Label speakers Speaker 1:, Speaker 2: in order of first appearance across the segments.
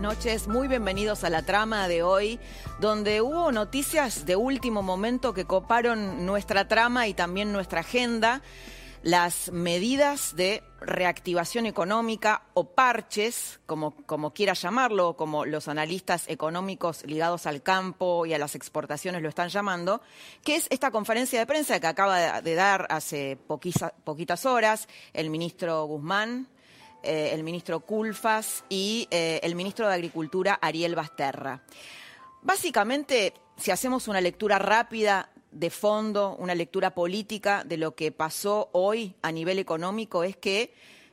Speaker 1: Noches, muy bienvenidos a la trama de hoy, donde hubo noticias de último momento que coparon nuestra trama y también nuestra agenda, las medidas de reactivación económica o parches, como, como quiera llamarlo, como los analistas económicos ligados al campo y a las exportaciones lo están llamando, que es esta conferencia de prensa que acaba de dar hace poquitas horas el ministro Guzmán, eh, el ministro Culfas y eh, el ministro de Agricultura Ariel Basterra. Básicamente, si hacemos una lectura rápida de fondo, una lectura política de lo que pasó hoy a nivel económico, es que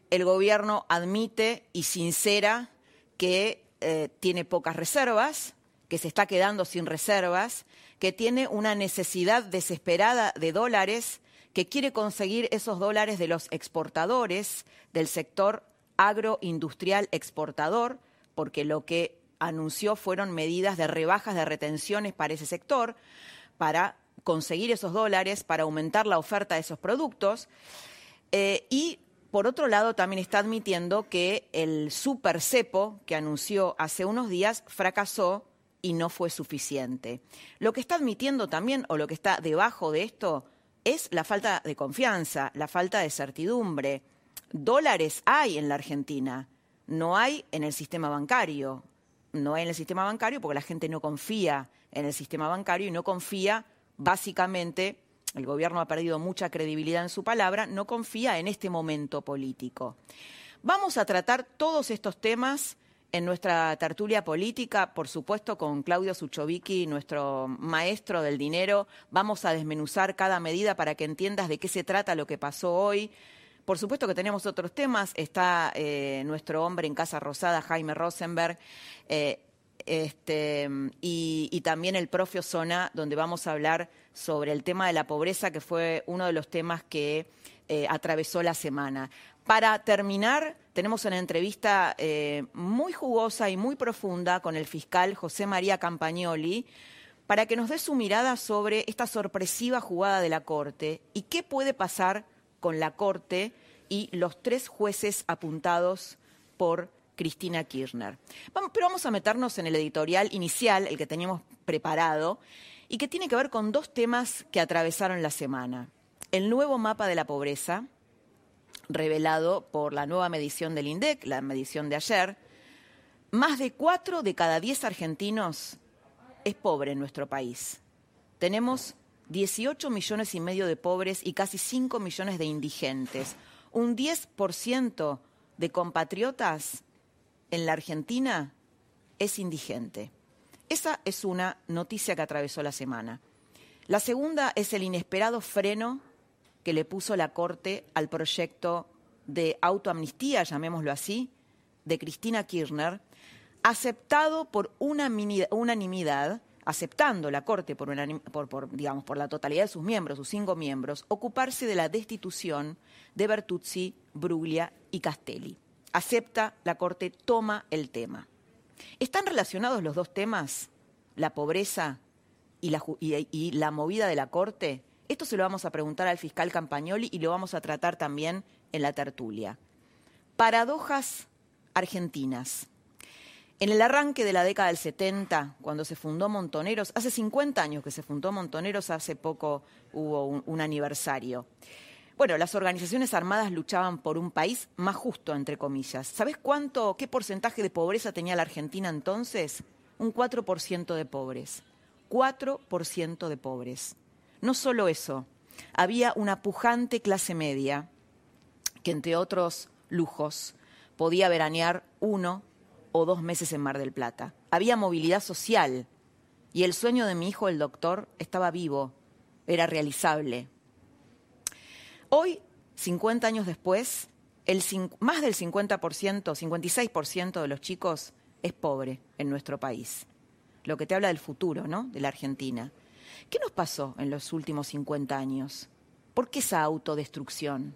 Speaker 1: el gobierno admite y sincera que eh, tiene pocas reservas, que se está quedando sin reservas, que tiene una necesidad desesperada de dólares, que quiere conseguir esos dólares de los exportadores del sector agroindustrial exportador, porque lo que anunció fueron medidas de rebajas de retenciones para ese sector, para conseguir esos dólares, para aumentar la oferta de esos productos. Eh, y por otro lado, también está admitiendo que el super cepo que anunció hace unos días fracasó y no fue suficiente. Lo que está admitiendo también, o lo que está debajo de esto, es la falta de confianza, la falta de certidumbre dólares hay en la Argentina, no hay en el sistema bancario. No hay en el sistema bancario porque la gente no confía en el sistema bancario y no confía, básicamente, el gobierno ha perdido mucha credibilidad en su palabra, no confía en este momento político. Vamos a tratar todos estos temas en nuestra tertulia política, por supuesto, con Claudio Suchovicki, nuestro maestro del dinero. Vamos a desmenuzar cada medida para que entiendas de qué se trata lo que pasó hoy, por supuesto que tenemos otros temas. Está eh, nuestro hombre en Casa Rosada, Jaime Rosenberg. Eh, este, y, también el propio Zona, donde vamos a hablar sobre el tema de la pobreza, que fue uno de los temas que eh, atravesó la semana. Para terminar, tenemos una entrevista muy jugosa y muy profunda con el fiscal José María Campagnoli para que nos dé su mirada sobre esta sorpresiva jugada de la Corte y qué puede pasar con la Corte y los tres jueces apuntados por Cristina Kirchner. pero vamos a meternos en el editorial inicial, el que teníamos preparado, y que tiene que ver con dos temas que atravesaron la semana. El nuevo mapa de la pobreza, revelado por la nueva medición del INDEC, la medición de ayer, más de cuatro de cada diez argentinos es pobre en nuestro país. Tenemos 18 millones y medio de pobres y casi 5 millones de indigentes. Un 10% de compatriotas en la Argentina es indigente. Esa es una noticia que atravesó la semana. La segunda es el inesperado freno que le puso la Corte al proyecto de autoamnistía, llamémoslo así, de Cristina Kirchner, aceptado por unanimidad aceptando la Corte por, digamos, por la totalidad de sus miembros, sus cinco miembros, ocuparse de la destitución de Bertuzzi, Bruglia y Castelli. Acepta la Corte, toma el tema. ¿Están relacionados los dos temas, la pobreza y la, y la movida de la Corte? Esto se lo vamos a preguntar al fiscal Campagnoli y lo vamos a tratar también en la tertulia. Paradojas argentinas. En el arranque de la década del 70, cuando se fundó Montoneros, hace 50 años que se fundó Montoneros, hace poco hubo un, aniversario. Bueno, las organizaciones armadas luchaban por un país más justo, entre comillas. ¿Sabes cuánto, qué porcentaje de pobreza tenía la Argentina entonces? Un 4% de pobres. 4% de pobres. No solo eso, había una pujante clase media que, entre otros lujos, podía veranear uno o dos meses en Mar del Plata. Había movilidad social y el sueño de mi hijo, el doctor, estaba vivo, era realizable. Hoy, 50 años después, el, más del 50%, 56% de los chicos es pobre en nuestro país. Lo que te habla del futuro, ¿no? De la Argentina. ¿Qué nos pasó en los últimos 50 años? ¿Por qué esa autodestrucción?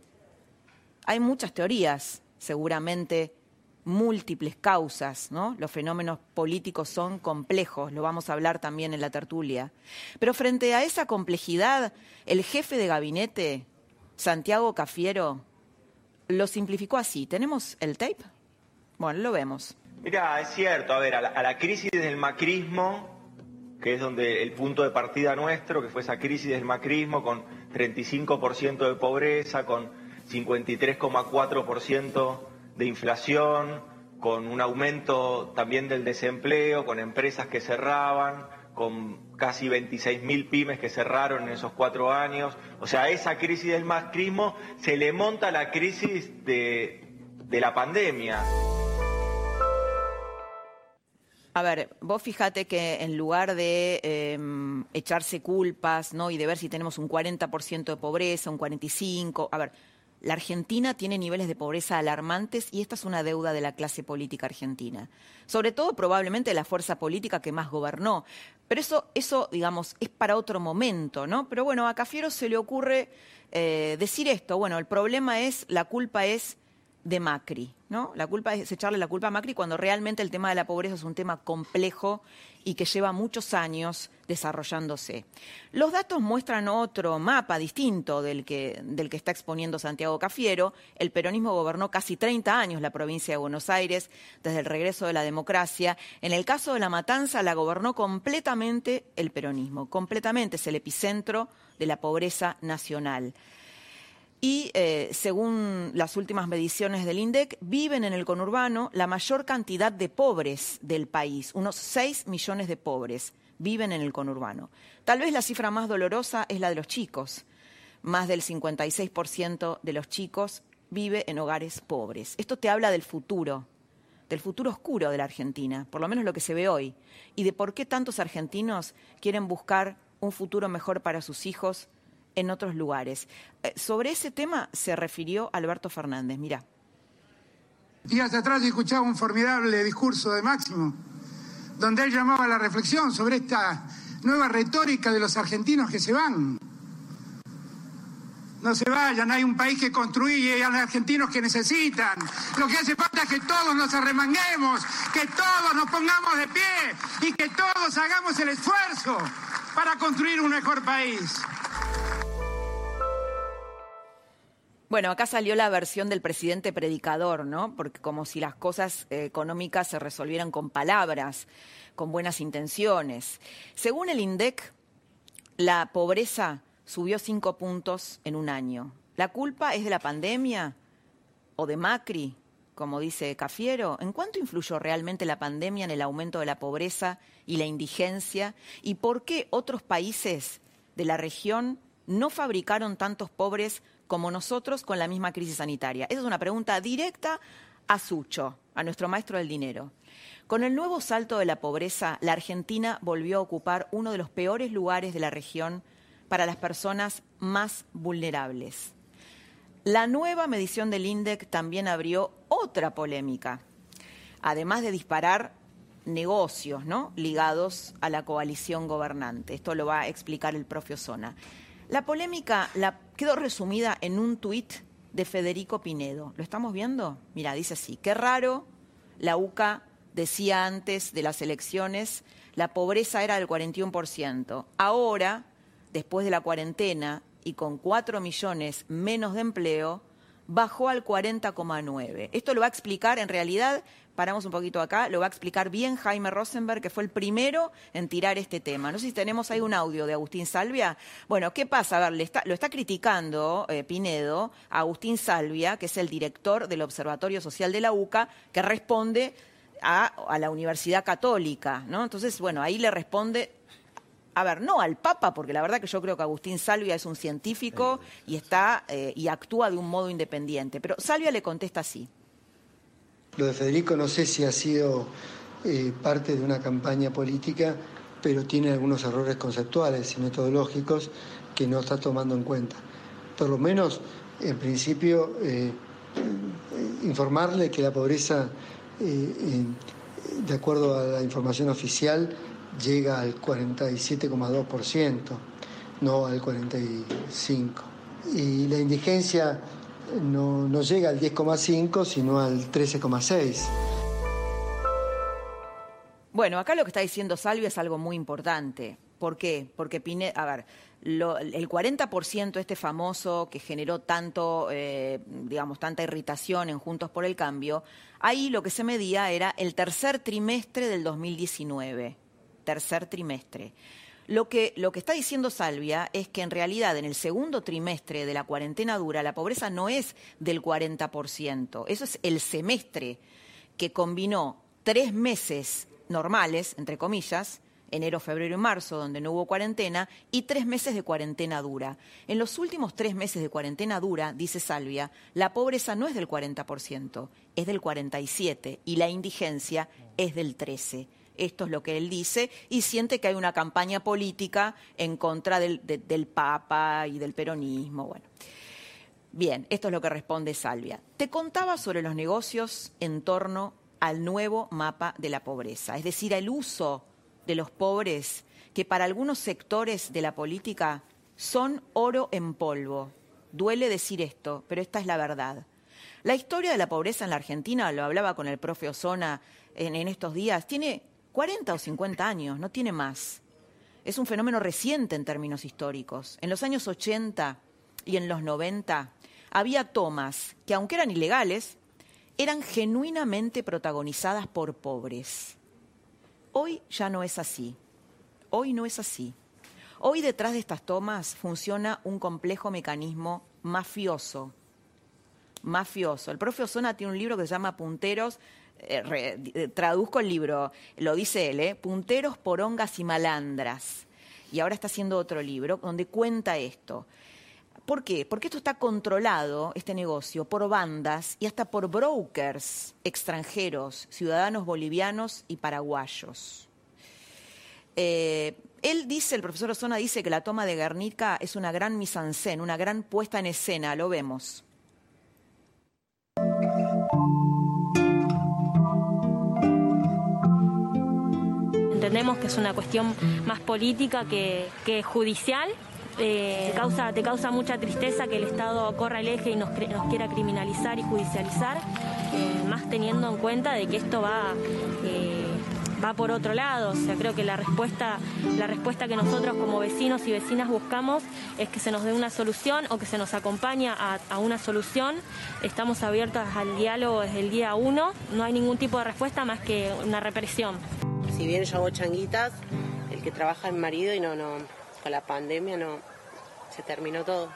Speaker 1: Hay muchas teorías, seguramente múltiples causas, ¿no? Los fenómenos políticos son complejos, lo vamos a hablar también en la tertulia. Pero frente a esa complejidad, el jefe de gabinete, Santiago Cafiero, lo simplificó así. ¿Tenemos el tape? Bueno, lo vemos.
Speaker 2: Mira, es cierto, a ver, a la, a la crisis del macrismo, que es donde el punto de partida nuestro, que fue esa crisis del macrismo con 35% de pobreza, con 53,4% de inflación, con un aumento también del desempleo, con empresas que cerraban, con casi 26.000 pymes que cerraron en esos cuatro años. O sea, a esa crisis del macrismo se le monta la crisis de, de la pandemia.
Speaker 1: A ver, vos fíjate que en lugar de eh, echarse culpas, ¿no? Y de ver si tenemos un 40% de pobreza, un 45%, a ver, la Argentina tiene niveles de pobreza alarmantes y esta es una deuda de la clase política argentina. Sobre todo probablemente la fuerza política que más gobernó. Pero eso, eso digamos, es para otro momento, ¿no? Pero bueno, a Cafiero se le ocurre eh, decir esto. Bueno, el problema es, la culpa es de Macri, ¿no? La culpa es echarle la culpa a Macri cuando realmente el tema de la pobreza es un tema complejo y que lleva muchos años desarrollándose. Los datos muestran otro mapa distinto del que, del que está exponiendo Santiago Cafiero. El peronismo gobernó casi 30 años la provincia de Buenos Aires desde el regreso de la democracia. En el caso de La Matanza la gobernó completamente el peronismo, completamente es el epicentro de la pobreza nacional y eh, según las últimas mediciones del INDEC, viven en el conurbano la mayor cantidad de pobres del país, unos 6 millones de pobres viven en el conurbano. Tal vez la cifra más dolorosa es la de los chicos. Más del 56% de los chicos vive en hogares pobres. Esto te habla del futuro, del futuro oscuro de la Argentina, por lo menos lo que se ve hoy, y de por qué tantos argentinos quieren buscar un futuro mejor para sus hijos en otros lugares. Eh, sobre ese tema se refirió Alberto Fernández. Mira.
Speaker 3: Días atrás escuchaba un formidable discurso de Máximo, donde él llamaba a la reflexión sobre esta nueva retórica de los argentinos que se van. No se vayan, hay un país que construye y hay argentinos que necesitan. Lo que hace falta es que todos nos arremanguemos, que todos nos pongamos de pie y que todos hagamos el esfuerzo para construir un mejor país.
Speaker 1: Bueno, acá salió la versión del presidente predicador, ¿no? Porque como si las cosas eh, económicas se resolvieran con palabras, con buenas intenciones. Según el INDEC, la pobreza subió cinco puntos en un año. ¿La culpa es de la pandemia o de Macri, como dice Cafiero? ¿En cuánto influyó realmente la pandemia en el aumento de la pobreza y la indigencia? ¿Y por qué otros países de la región no fabricaron tantos pobres como nosotros con la misma crisis sanitaria? Esa es una pregunta directa a Sucho, a nuestro maestro del dinero. Con el nuevo salto de la pobreza, la Argentina volvió a ocupar uno de los peores lugares de la región para las personas más vulnerables. La nueva medición del INDEC también abrió otra polémica. Además de disparar negocios ¿no? ligados a la coalición gobernante. Esto lo va a explicar el propio Zona. La polémica la quedó resumida en un tuit de Federico Pinedo. ¿Lo estamos viendo? Mira, dice así, qué raro, la UCA decía antes de las elecciones, la pobreza era del 41%. Ahora, después de la cuarentena y con 4 millones menos de empleo, bajó al 40,9. Esto lo va a explicar en realidad paramos un poquito acá, lo va a explicar bien Jaime Rosenberg, que fue el primero en tirar este tema. No sé si tenemos ahí un audio de Agustín Salvia. Bueno, ¿qué pasa? A ver, lo está criticando eh, Pinedo a Agustín Salvia, que es el director del Observatorio Social de la UCA, que responde a, la Universidad Católica, ¿no? Entonces, bueno, ahí le responde a ver, no al Papa, porque la verdad que yo creo que Agustín Salvia es un científico y está eh, y actúa de un modo independiente. Pero Salvia le contesta así.
Speaker 4: Lo de Federico no sé si ha sido eh, parte de una campaña política, pero tiene algunos errores conceptuales y metodológicos que no está tomando en cuenta. por lo menos en principio eh, informarle que la pobreza, eh, de acuerdo a la información oficial, llega al 47,2%, no al 45%. Y la indigencia no, llega al 10,5, sino al 13,6.
Speaker 1: Bueno, acá lo que está diciendo Salvia es algo muy importante. ¿Por qué? Porque Pineda, a ver, el 40% este famoso que generó tanto, eh, digamos, tanta irritación en Juntos por el Cambio, ahí lo que se medía era el tercer trimestre del 2019. Tercer trimestre. Lo que, lo que está diciendo Salvia es que en realidad en el segundo trimestre de la cuarentena dura la pobreza no es del 40%, eso es el semestre que combinó tres meses normales, entre comillas, enero, febrero y marzo, donde no hubo cuarentena, y tres meses de cuarentena dura. En los últimos tres meses de cuarentena dura, dice Salvia, la pobreza no es del 40%, es del 47% y la indigencia es del 13%. Esto es lo que él dice y siente que hay una campaña política en contra del, del Papa y del peronismo. Bueno. Bien, esto es lo que responde Salvia. Te contaba sobre los negocios en torno al nuevo mapa de la pobreza, es decir, al uso de los pobres que para algunos sectores de la política son oro en polvo. Duele decir esto, pero esta es la verdad. La historia de la pobreza en la Argentina, lo hablaba con el profe Osona en, en estos días, tiene 40 o 50 años, no tiene más. Es un fenómeno reciente en términos históricos. En los años 80 y en los 90 había tomas que, aunque eran ilegales, eran genuinamente protagonizadas por pobres. Hoy ya no es así. Hoy no es así. Hoy detrás de estas tomas funciona un complejo mecanismo mafioso. Mafioso. El profe Osona tiene un libro que se llama Punteros. Eh, traduzco el libro, lo dice él, ¿eh? Punteros, porongas y malandras. Y ahora está haciendo otro libro donde cuenta esto. ¿Por qué? Porque esto está controlado, este negocio, por bandas y hasta por brokers extranjeros, ciudadanos bolivianos y paraguayos. Eh, él dice, el profesor Osona dice que la toma de Guernica es una gran mise en scène, una gran puesta en escena, lo vemos.
Speaker 5: Entendemos que es una cuestión más política que, judicial te, causa, te causa mucha tristeza que el Estado corra el eje y nos, nos quiera criminalizar y judicializar, eh, más teniendo en cuenta de que esto va... Eh, va por otro lado. O sea, creo que la respuesta, la respuesta que nosotros como vecinos y vecinas buscamos es que se nos dé una solución o que se nos acompañe a, a una solución. Estamos abiertos al diálogo desde el día uno. No hay ningún tipo de respuesta más que una represión.
Speaker 6: Si bien yo hago changuitas, el que trabaja en marido y no, no, con la pandemia no se terminó todo.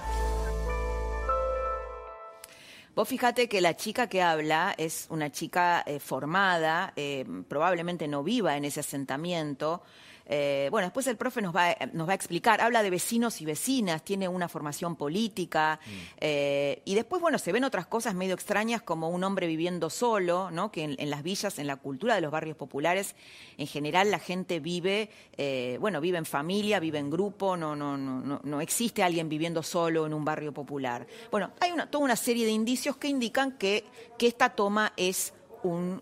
Speaker 1: Vos fíjate que la chica que habla es una chica eh, formada, eh, probablemente no viva en ese asentamiento, eh, bueno, después el profe nos va, nos va a explicar, habla de vecinos y vecinas, tiene una formación política, mm. eh, y después, bueno, se ven otras cosas medio extrañas como un hombre viviendo solo, ¿no? Que en, las villas, en la cultura de los barrios populares, en general la gente vive, eh, bueno, vive en familia, vive en grupo, no, no, no, no existe alguien viviendo solo en un barrio popular. Bueno, hay una, toda una serie de indicios que indican que, que esta toma es un,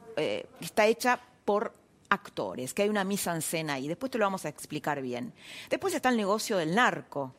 Speaker 1: está hecha por actores, que hay una misa en escena ahí. Después te lo vamos a explicar bien. Después está el negocio del narco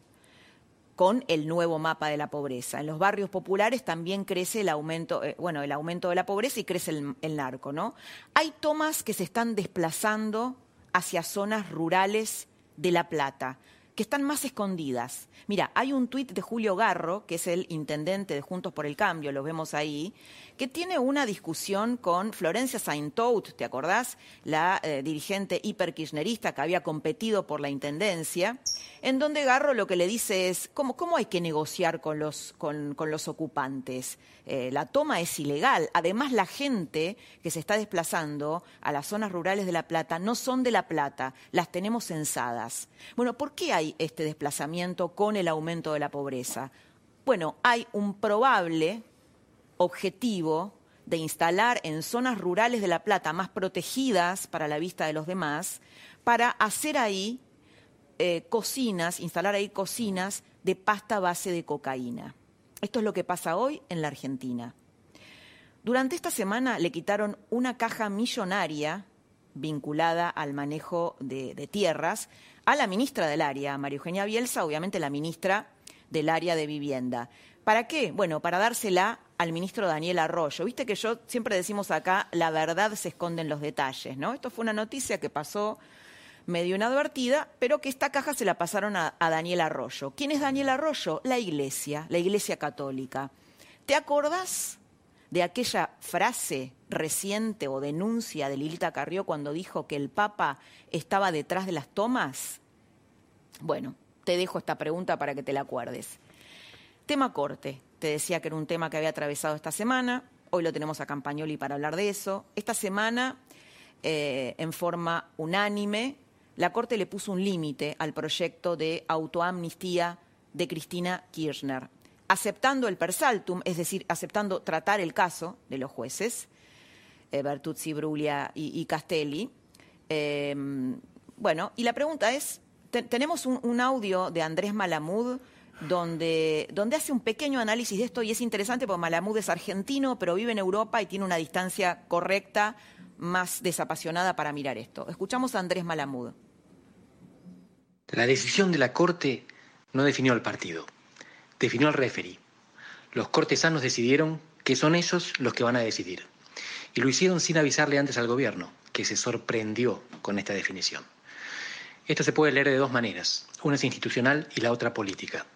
Speaker 1: con el nuevo mapa de la pobreza. En los barrios populares también crece el aumento, eh, bueno, el aumento de la pobreza y crece el, el narco, ¿no? Hay tomas que se están desplazando hacia zonas rurales de La Plata que están más escondidas. Mira, hay un tuit de Julio Garro, que es el intendente de Juntos por el Cambio, lo vemos ahí, que tiene una discusión con Florencia Saintout, ¿te acordás? La eh, dirigente hiperkirchnerista que había competido por la intendencia, en donde Garro lo que le dice es, ¿cómo, cómo hay que negociar con los, con, los ocupantes? Eh, la toma es ilegal. Además, la gente que se está desplazando a las zonas rurales de La Plata no son de La Plata, las tenemos censadas. Bueno, ¿por qué hay este desplazamiento con el aumento de la pobreza? Bueno, hay un probable objetivo de instalar en zonas rurales de La Plata más protegidas para la vista de los demás, para hacer ahí eh, cocinas, instalar ahí cocinas de pasta base de cocaína. Esto es lo que pasa hoy en la Argentina. Durante esta semana le quitaron una caja millonaria vinculada al manejo de, de tierras a la ministra del área, María Eugenia Bielsa, obviamente la ministra del área de vivienda. ¿Para qué? Bueno, para dársela al ministro Daniel Arroyo. Viste que yo siempre decimos acá, la verdad se esconde en los detalles, ¿no? Esto fue una noticia que pasó medio inadvertida, pero que esta caja se la pasaron a, Daniel Arroyo. ¿Quién es Daniel Arroyo? La Iglesia, la Iglesia Católica. ¿Te acordás de aquella frase reciente o denuncia de Lilita Carrió cuando dijo que el Papa estaba detrás de las tomas? Bueno, te dejo esta pregunta para que te la acuerdes. Tema corte. Te decía que era un tema que había atravesado esta semana. Hoy lo tenemos a Campagnoli para hablar de eso. Esta semana, eh, en forma unánime, la Corte le puso un límite al proyecto de autoamnistía de Cristina Kirchner, aceptando el persaltum, es decir, aceptando tratar el caso de los jueces, eh, Bertuzzi, Bruglia y, Castelli. Eh, bueno, y la pregunta es, te, tenemos un, audio de Andrés Malamud donde, hace un pequeño análisis de esto y es interesante porque Malamud es argentino, pero vive en Europa y tiene una distancia correcta, más desapasionada para mirar esto. Escuchamos a Andrés Malamud.
Speaker 7: La decisión de la Corte no definió al partido, definió al referí. Los cortesanos decidieron que son ellos los que van a decidir. Y lo hicieron sin avisarle antes al gobierno, que se sorprendió con esta definición. Esto se puede leer de dos maneras. Una es institucional y la otra política.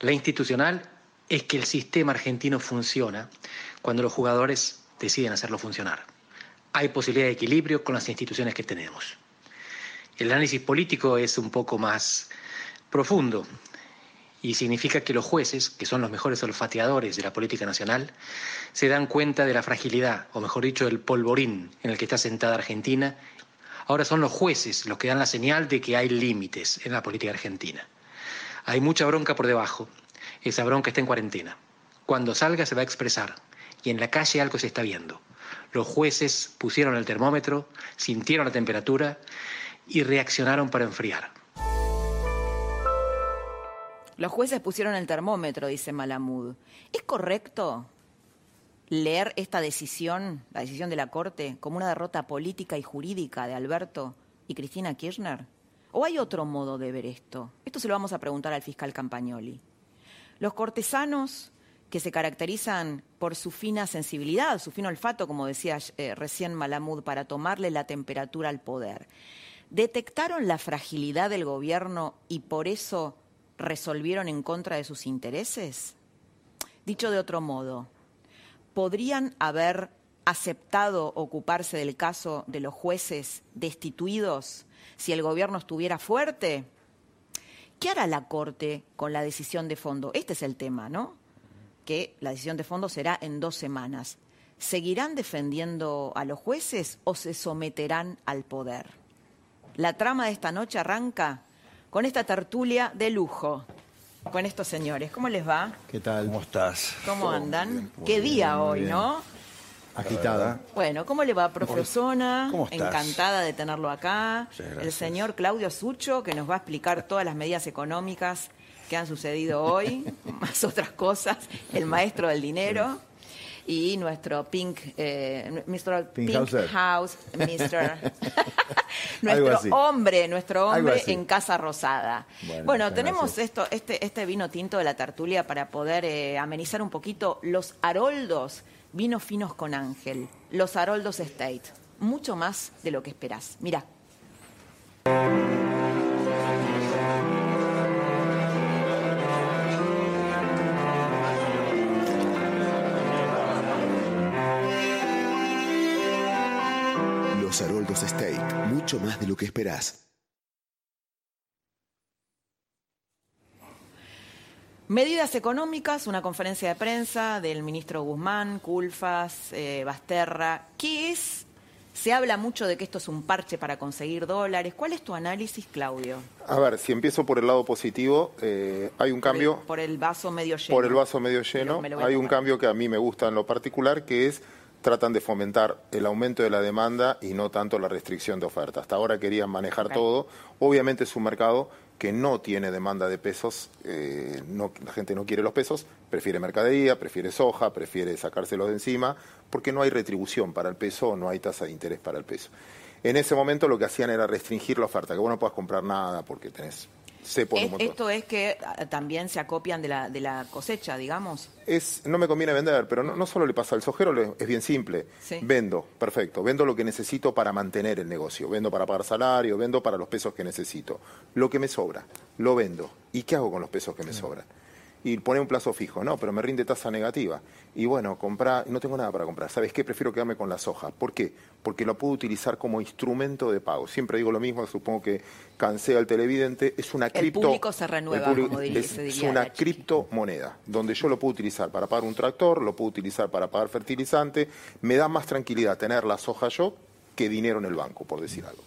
Speaker 7: La institucional es que el sistema argentino funciona cuando los jugadores deciden hacerlo funcionar. Hay posibilidad de equilibrio con las instituciones que tenemos. El análisis político es un poco más profundo y significa que los jueces, que son los mejores olfateadores de la política nacional, se dan cuenta de la fragilidad, o mejor dicho, del polvorín en el que está sentada Argentina. Ahora son los jueces los que dan la señal de que hay límites en la política argentina. Hay mucha bronca por debajo. Esa bronca está en cuarentena. Cuando salga se va a expresar. Y en la calle algo se está viendo. Los jueces pusieron el termómetro, sintieron la temperatura y reaccionaron para enfriar.
Speaker 1: Los jueces pusieron el termómetro, dice Malamud. ¿Es correcto leer esta decisión, la decisión de la Corte, como una derrota política y jurídica de Alberto y Cristina Kirchner? ¿O hay otro modo de ver esto? Esto se lo vamos a preguntar al fiscal Campagnoli. Los cortesanos que se caracterizan por su fina sensibilidad, su fino olfato, como decía eh, recién Malamud, para tomarle la temperatura al poder, ¿detectaron la fragilidad del gobierno y por eso resolvieron en contra de sus intereses? Dicho de otro modo, ¿podrían haber aceptado ocuparse del caso de los jueces destituidos si el gobierno estuviera fuerte? ¿Qué hará la Corte con la decisión de fondo? Este es el tema, ¿no? Que la decisión de fondo será en dos semanas. ¿Seguirán defendiendo a los jueces o se someterán al poder? La trama de esta noche arranca con esta tertulia de lujo con estos señores. ¿Cómo les va?
Speaker 8: ¿Qué tal? ¿Cómo estás?
Speaker 1: ¿Cómo andan? Qué día hoy, ¿no?
Speaker 8: Agitada.
Speaker 1: Bueno, ¿cómo le va, profesora? ¿Cómo estás? Encantada de tenerlo acá. El señor Claudio Sucho, que nos va a explicar todas las medidas económicas que han sucedido hoy, más otras cosas, el maestro del dinero. Y nuestro Pink, eh, Mr. Pink, House, Mr. nuestro hombre, nuestro hombre en Casa Rosada. Bueno, bueno tenemos gracias. esto, este, este vino tinto de la tertulia para poder eh, amenizar un poquito los haroldos Vinos finos con Ángel, los Haroldos State. Mucho más de lo que esperás. Mira.
Speaker 9: Los Haroldos State. Mucho más de lo que esperás.
Speaker 1: Medidas económicas, una conferencia de prensa del ministro Guzmán, Culfas, eh, Basterra. ¿Qué es? Se habla mucho de que esto es un parche para conseguir dólares. ¿Cuál es tu análisis, Claudio?
Speaker 10: A ver, si empiezo por el lado positivo, eh, hay un cambio.
Speaker 1: Por el, por el, vaso medio lleno.
Speaker 10: Por el vaso medio lleno. Hay un cambio que a mí me gusta en lo particular, que es tratan de fomentar el aumento de la demanda y no tanto la restricción de oferta. Hasta ahora querían manejar okay. todo. Obviamente es un mercado que no tiene demanda de pesos, eh, no, la gente no quiere los pesos, prefiere mercadería, prefiere soja, prefiere sacárselos de encima, porque no hay retribución para el peso, no hay tasa de interés para el peso. En ese momento lo que hacían era restringir la oferta, que vos no puedas comprar nada porque tenés
Speaker 1: esto es que ah, también se acopian de la, de la cosecha, digamos.
Speaker 10: Es, no me conviene vender, pero no, solo le pasa al sojero, es bien simple. Vendo, perfecto, vendo lo que necesito para mantener el negocio, vendo para pagar salario, vendo para los pesos que necesito. Lo que me sobra, lo vendo. ¿Y qué hago con los pesos que me sobran? Y pone un plazo fijo, no, pero me rinde tasa negativa. Y bueno, comprar, no tengo nada para comprar. ¿Sabes qué? Prefiero quedarme con la soja. ¿Por qué? Porque lo puedo utilizar como instrumento de pago. Siempre digo lo mismo, supongo que cansé al televidente. Es una cripto.
Speaker 1: El público se renueva, como
Speaker 10: es, es una criptomoneda, donde yo lo puedo utilizar para pagar un tractor, lo puedo utilizar para pagar fertilizante. Me da más tranquilidad tener la soja yo que dinero en el banco, por decir algo.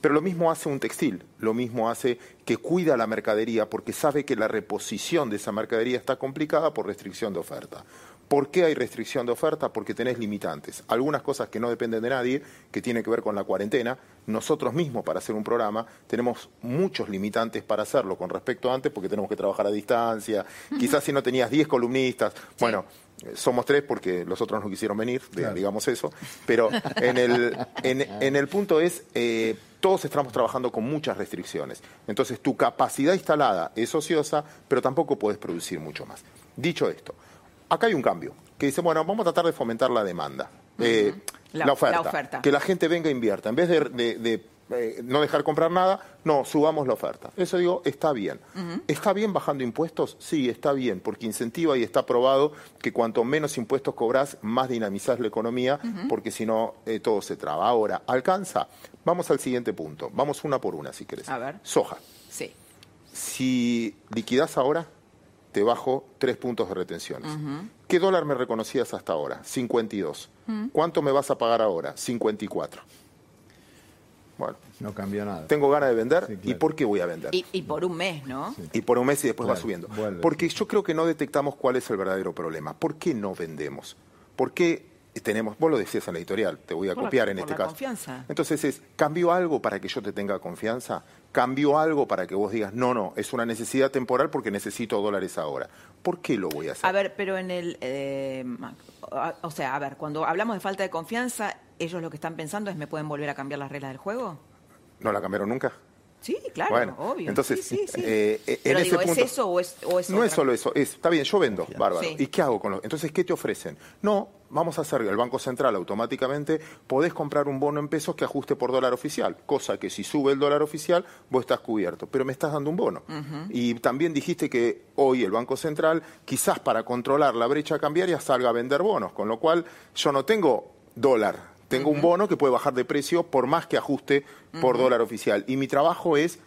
Speaker 10: Pero lo mismo hace un textil, lo mismo hace que cuida la mercadería porque sabe que la reposición de esa mercadería está complicada por restricción de oferta. ¿Por qué hay restricción de oferta? Porque tenés limitantes. Algunas cosas que no dependen de nadie, que tienen que ver con la cuarentena. Nosotros mismos, para hacer un programa, tenemos muchos limitantes para hacerlo con respecto a antes, porque tenemos que trabajar a distancia. Quizás si no tenías 10 columnistas, bueno, somos tres porque los otros no quisieron venir, digamos eso. Pero en el, en, el punto es, eh, todos estamos trabajando con muchas restricciones. Entonces, tu capacidad instalada es ociosa, pero tampoco puedes producir mucho más. Dicho esto, acá hay un cambio, que dice, bueno, vamos a tratar de fomentar la demanda, eh, la, oferta, que la gente venga e invierta. En vez de, eh, no dejar comprar nada, no, subamos la oferta. Eso digo, está bien. ¿Está bien bajando impuestos? Sí, está bien, porque incentiva y está probado que cuanto menos impuestos cobras, más dinamizás la economía, porque si no, eh, todo se traba. Ahora, ¿alcanza? Vamos al siguiente punto. Vamos una por una, si querés.
Speaker 1: A ver.
Speaker 10: Soja.
Speaker 1: Sí.
Speaker 10: Si liquidás ahora, te bajo tres puntos de retenciones. ¿Qué dólar me reconocías hasta ahora? 52. ¿Cuánto me vas a pagar ahora? 54.
Speaker 8: Bueno. No cambia nada.
Speaker 10: Tengo ganas de vender. ¿Y por qué voy a vender?
Speaker 1: Y, por un mes, ¿no?
Speaker 10: Y por un mes y después va subiendo. Porque yo creo que no detectamos cuál es el verdadero problema. ¿Por qué no vendemos? ¿Por qué tenemos, vos lo decías en la editorial, te voy a copiar en este caso.
Speaker 1: Confianza.
Speaker 10: Entonces es, ¿cambió algo para que yo te tenga confianza? ¿Cambió algo para que vos digas, no, no, es una necesidad temporal porque necesito dólares ahora? ¿Por qué lo voy a hacer?
Speaker 1: A ver, pero en el, eh, o sea, a ver, cuando hablamos de falta de confianza, ellos lo que están pensando es, ¿me pueden volver a cambiar las reglas del juego?
Speaker 10: ¿No la cambiaron nunca?
Speaker 1: Sí, claro, obvio.
Speaker 10: Entonces,
Speaker 1: eh, en ese punto, ¿es eso o es,
Speaker 10: No es solo eso, es, está bien, yo vendo, bárbaro. ¿Y qué hago con los? Entonces, ¿qué te ofrecen? No, vamos a hacer el Banco Central automáticamente, podés comprar un bono en pesos que ajuste por dólar oficial, cosa que si sube el dólar oficial, vos estás cubierto, pero me estás dando un bono. Y también dijiste que hoy el Banco Central, quizás para controlar la brecha cambiaria, salga a vender bonos, con lo cual yo no tengo dólar tengo un bono que puede bajar de precio por más que ajuste por dólar oficial. Y mi trabajo es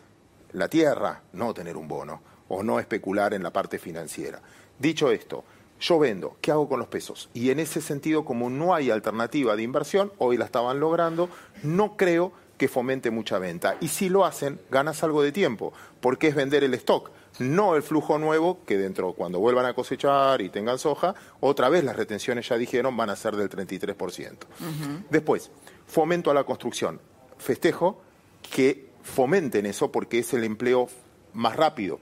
Speaker 10: la tierra, no tener un bono o no especular en la parte financiera. Dicho esto, yo vendo, ¿qué hago con los pesos? Y en ese sentido, como no hay alternativa de inversión, hoy la estaban logrando, no creo que fomente mucha venta. Y si lo hacen, ganas algo de tiempo, porque es vender el stock no el flujo nuevo, que dentro, cuando vuelvan a cosechar y tengan soja, otra vez las retenciones, ya dijeron, van a ser del 33%. Después, fomento a la construcción. Festejo que fomenten eso porque es el empleo más rápido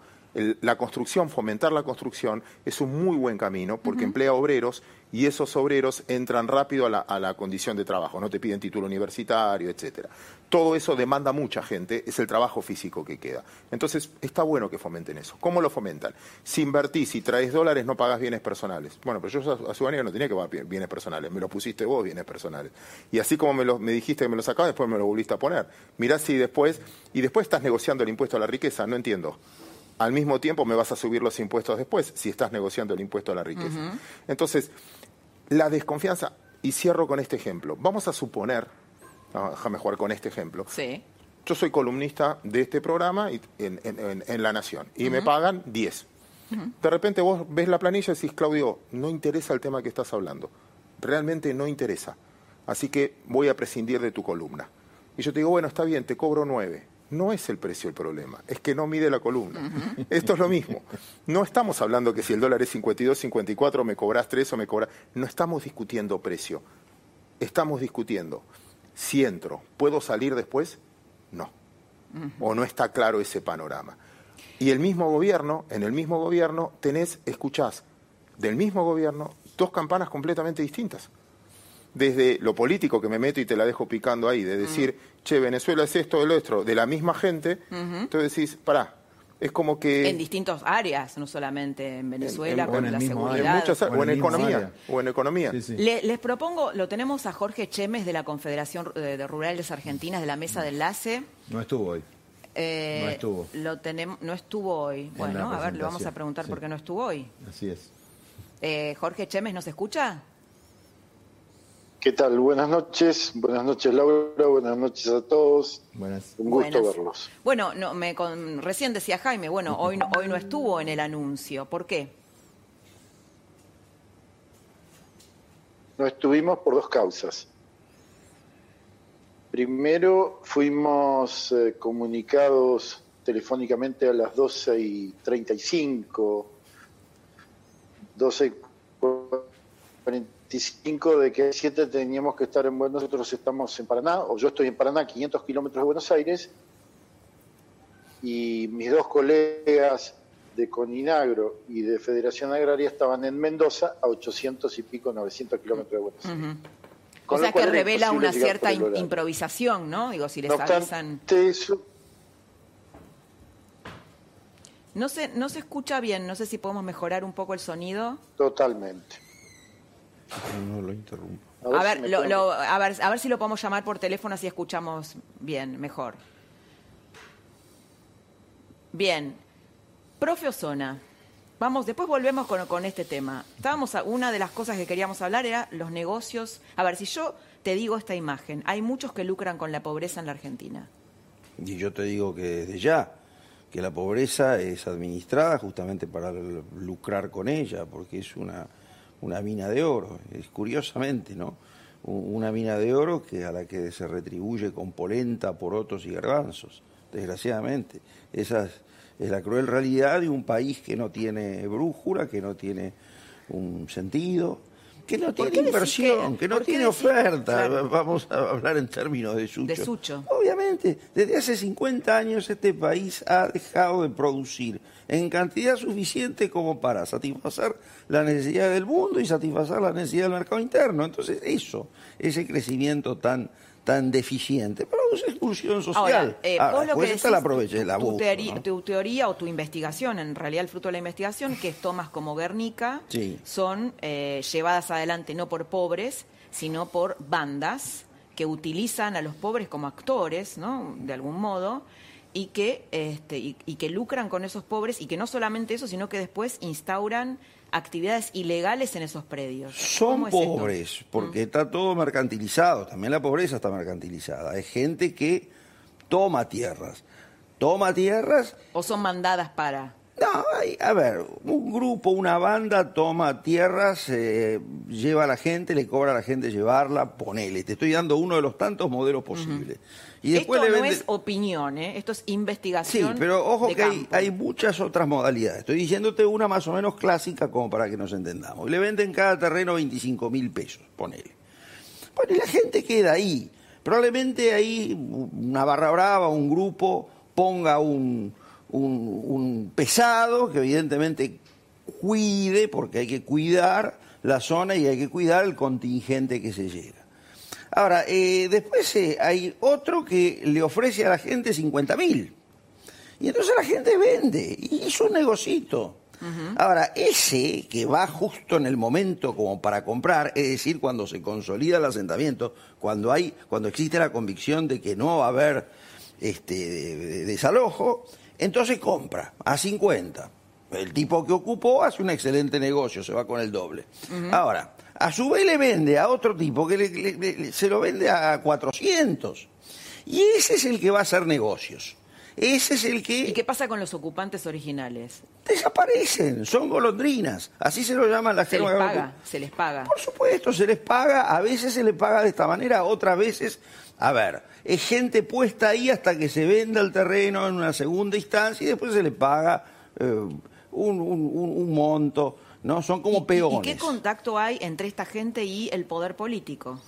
Speaker 10: la construcción, fomentar la construcción, es un muy buen camino porque emplea obreros y esos obreros entran rápido a la, condición de trabajo, no te piden título universitario, etcétera. Todo eso demanda mucha gente, es el trabajo físico que queda. Entonces, está bueno que fomenten eso. ¿Cómo lo fomentan? Si invertís, si traes dólares, no pagas bienes personales. Bueno, pero yo a su manera no tenía que pagar bienes personales, me lo pusiste vos bienes personales. Y así como me, lo, me dijiste que me lo sacabas, después me lo volviste a poner. Mirá si después, y después estás negociando el impuesto a la riqueza, no entiendo al mismo tiempo me vas a subir los impuestos después, si estás negociando el impuesto a la riqueza. Entonces, la desconfianza, y cierro con este ejemplo, vamos a suponer, déjame jugar con este ejemplo,
Speaker 1: sí.
Speaker 10: yo soy columnista de este programa en, La Nación y me pagan 10. De repente vos ves la planilla y decís, Claudio, no interesa el tema que estás hablando, realmente no interesa, así que voy a prescindir de tu columna. Y yo te digo, bueno, está bien, te cobro 9 no es el precio el problema, es que no mide la columna. Esto es lo mismo. No estamos hablando que si el dólar es 52, 54, me cobras 3 o me cobras... No estamos discutiendo precio. Estamos discutiendo si entro, ¿puedo salir después? No. O no está claro ese panorama. Y el mismo gobierno, en el mismo gobierno, tenés, escuchás, del mismo gobierno, dos campanas completamente distintas. Desde lo político que me meto y te la dejo picando ahí, de decir, mm. che, Venezuela es esto, el otro, de la misma gente, entonces decís, pará, es como que...
Speaker 1: En distintas áreas, no solamente en Venezuela, con la seguridad.
Speaker 10: o, en, economía. O en economía.
Speaker 1: les propongo, lo tenemos a Jorge Chemes de la Confederación de Rurales Argentinas, de la Mesa de Enlace.
Speaker 8: No estuvo hoy.
Speaker 1: Eh, no estuvo. Lo tenemos, no estuvo hoy. Bueno, a ver, le vamos a preguntar por qué no estuvo hoy.
Speaker 8: Así es.
Speaker 1: Eh, Jorge Chemes, ¿nos escucha?
Speaker 11: ¿Qué tal? Buenas noches, buenas noches Laura, buenas noches a todos.
Speaker 8: Buenas.
Speaker 11: Un gusto verlos.
Speaker 1: Bueno, no, me, recién decía Jaime, bueno, hoy no, hoy no estuvo en el anuncio, ¿por qué?
Speaker 11: No estuvimos por dos causas. Primero, fuimos eh, comunicados telefónicamente a las 12 y 35, 12 y 25 de que 7 teníamos que estar en Buenos Aires, nosotros estamos en Paraná, o yo estoy en Paraná, 500 kilómetros de Buenos Aires, y mis dos colegas de Coninagro y de Federación Agraria estaban en Mendoza a 800 y pico, 900 kilómetros de Buenos Aires.
Speaker 1: O sea que revela una cierta improvisación, ¿no? Digo, si les avisan...
Speaker 11: Eso,
Speaker 1: no se, no se escucha bien, no sé si podemos mejorar un poco el sonido.
Speaker 11: Totalmente.
Speaker 8: No lo interrumpo.
Speaker 1: A ver, a ver, a ver, si lo podemos llamar por teléfono así escuchamos bien, mejor. Bien. Profe Osona, vamos, después volvemos con, con este tema. Estábamos una de las cosas que queríamos hablar era los negocios. A ver, si yo te digo esta imagen, hay muchos que lucran con la pobreza en la Argentina.
Speaker 12: Y yo te digo que desde ya, que la pobreza es administrada justamente para lucrar con ella, porque es una una mina de oro, es curiosamente, ¿no? Una mina de oro que a la que se retribuye con polenta, porotos y garbanzos, desgraciadamente. Esa es la cruel realidad de un país que no tiene brújula, que no tiene un sentido, que no tiene inversión, que, no tiene oferta. Vamos a hablar en términos de Sucho.
Speaker 1: de Sucho.
Speaker 12: Obviamente, desde hace 50 años este país ha dejado de producir en cantidad suficiente como para satisfacer la necesidad del mundo y satisfacer la necesidad del mercado interno. Entonces, eso, ese crecimiento tan tan deficiente, produce exclusión social.
Speaker 1: Eh, Ahora, vos lo que la la tu, teoría, tu teoría o tu investigación, en realidad el fruto de la investigación, que es tomas como Guernica, son eh, llevadas adelante no por pobres, sino por bandas que utilizan a los pobres como actores, ¿no? De algún modo, y que, este, y, que lucran con esos pobres, y que no solamente eso, sino que después instauran actividades ilegales en esos predios.
Speaker 12: Son pobres, porque mm. está todo mercantilizado, también la pobreza está mercantilizada. Hay gente que toma tierras, toma tierras...
Speaker 1: ¿O son mandadas para...?
Speaker 12: No, a ver, un grupo, una banda toma tierras, eh, lleva a la gente, le cobra a la gente llevarla, ponele. Te estoy dando uno de los tantos modelos posibles.
Speaker 1: y después Esto no es opinión, ¿eh? esto es investigación.
Speaker 12: Sí, pero ojo que hay, hay, muchas otras modalidades. Estoy diciéndote una más o menos clásica como para que nos entendamos. Le venden cada terreno 25 mil pesos, ponele. Bueno, y la gente queda ahí. Probablemente ahí una barra brava, un grupo, ponga un un, pesado que evidentemente cuide, porque hay que cuidar la zona y hay que cuidar el contingente que se llega. Ahora, eh, después eh, hay otro que le ofrece a la gente 50 mil. Y entonces la gente vende y es un negocito. Ahora, ese que va justo en el momento como para comprar, es decir, cuando se consolida el asentamiento, cuando hay, cuando existe la convicción de que no va a haber este, desalojo, entonces compra a 50. El tipo que ocupó hace un excelente negocio, se va con el doble. Ahora, a su vez le vende a otro tipo que se lo vende a 400. Y ese es el que va a hacer negocios. Ese es el que...
Speaker 1: ¿Y qué pasa con los ocupantes originales?
Speaker 12: Desaparecen, son golondrinas. Así se lo llaman las
Speaker 1: Se les paga, se les paga.
Speaker 12: Por supuesto, se les paga. A veces se les paga de esta manera, otras veces... A ver, es gente puesta ahí hasta que se venda el terreno en una segunda instancia y después se le paga eh, un, monto, ¿no? Son como peones.
Speaker 1: ¿Y qué contacto hay entre esta gente y el poder político?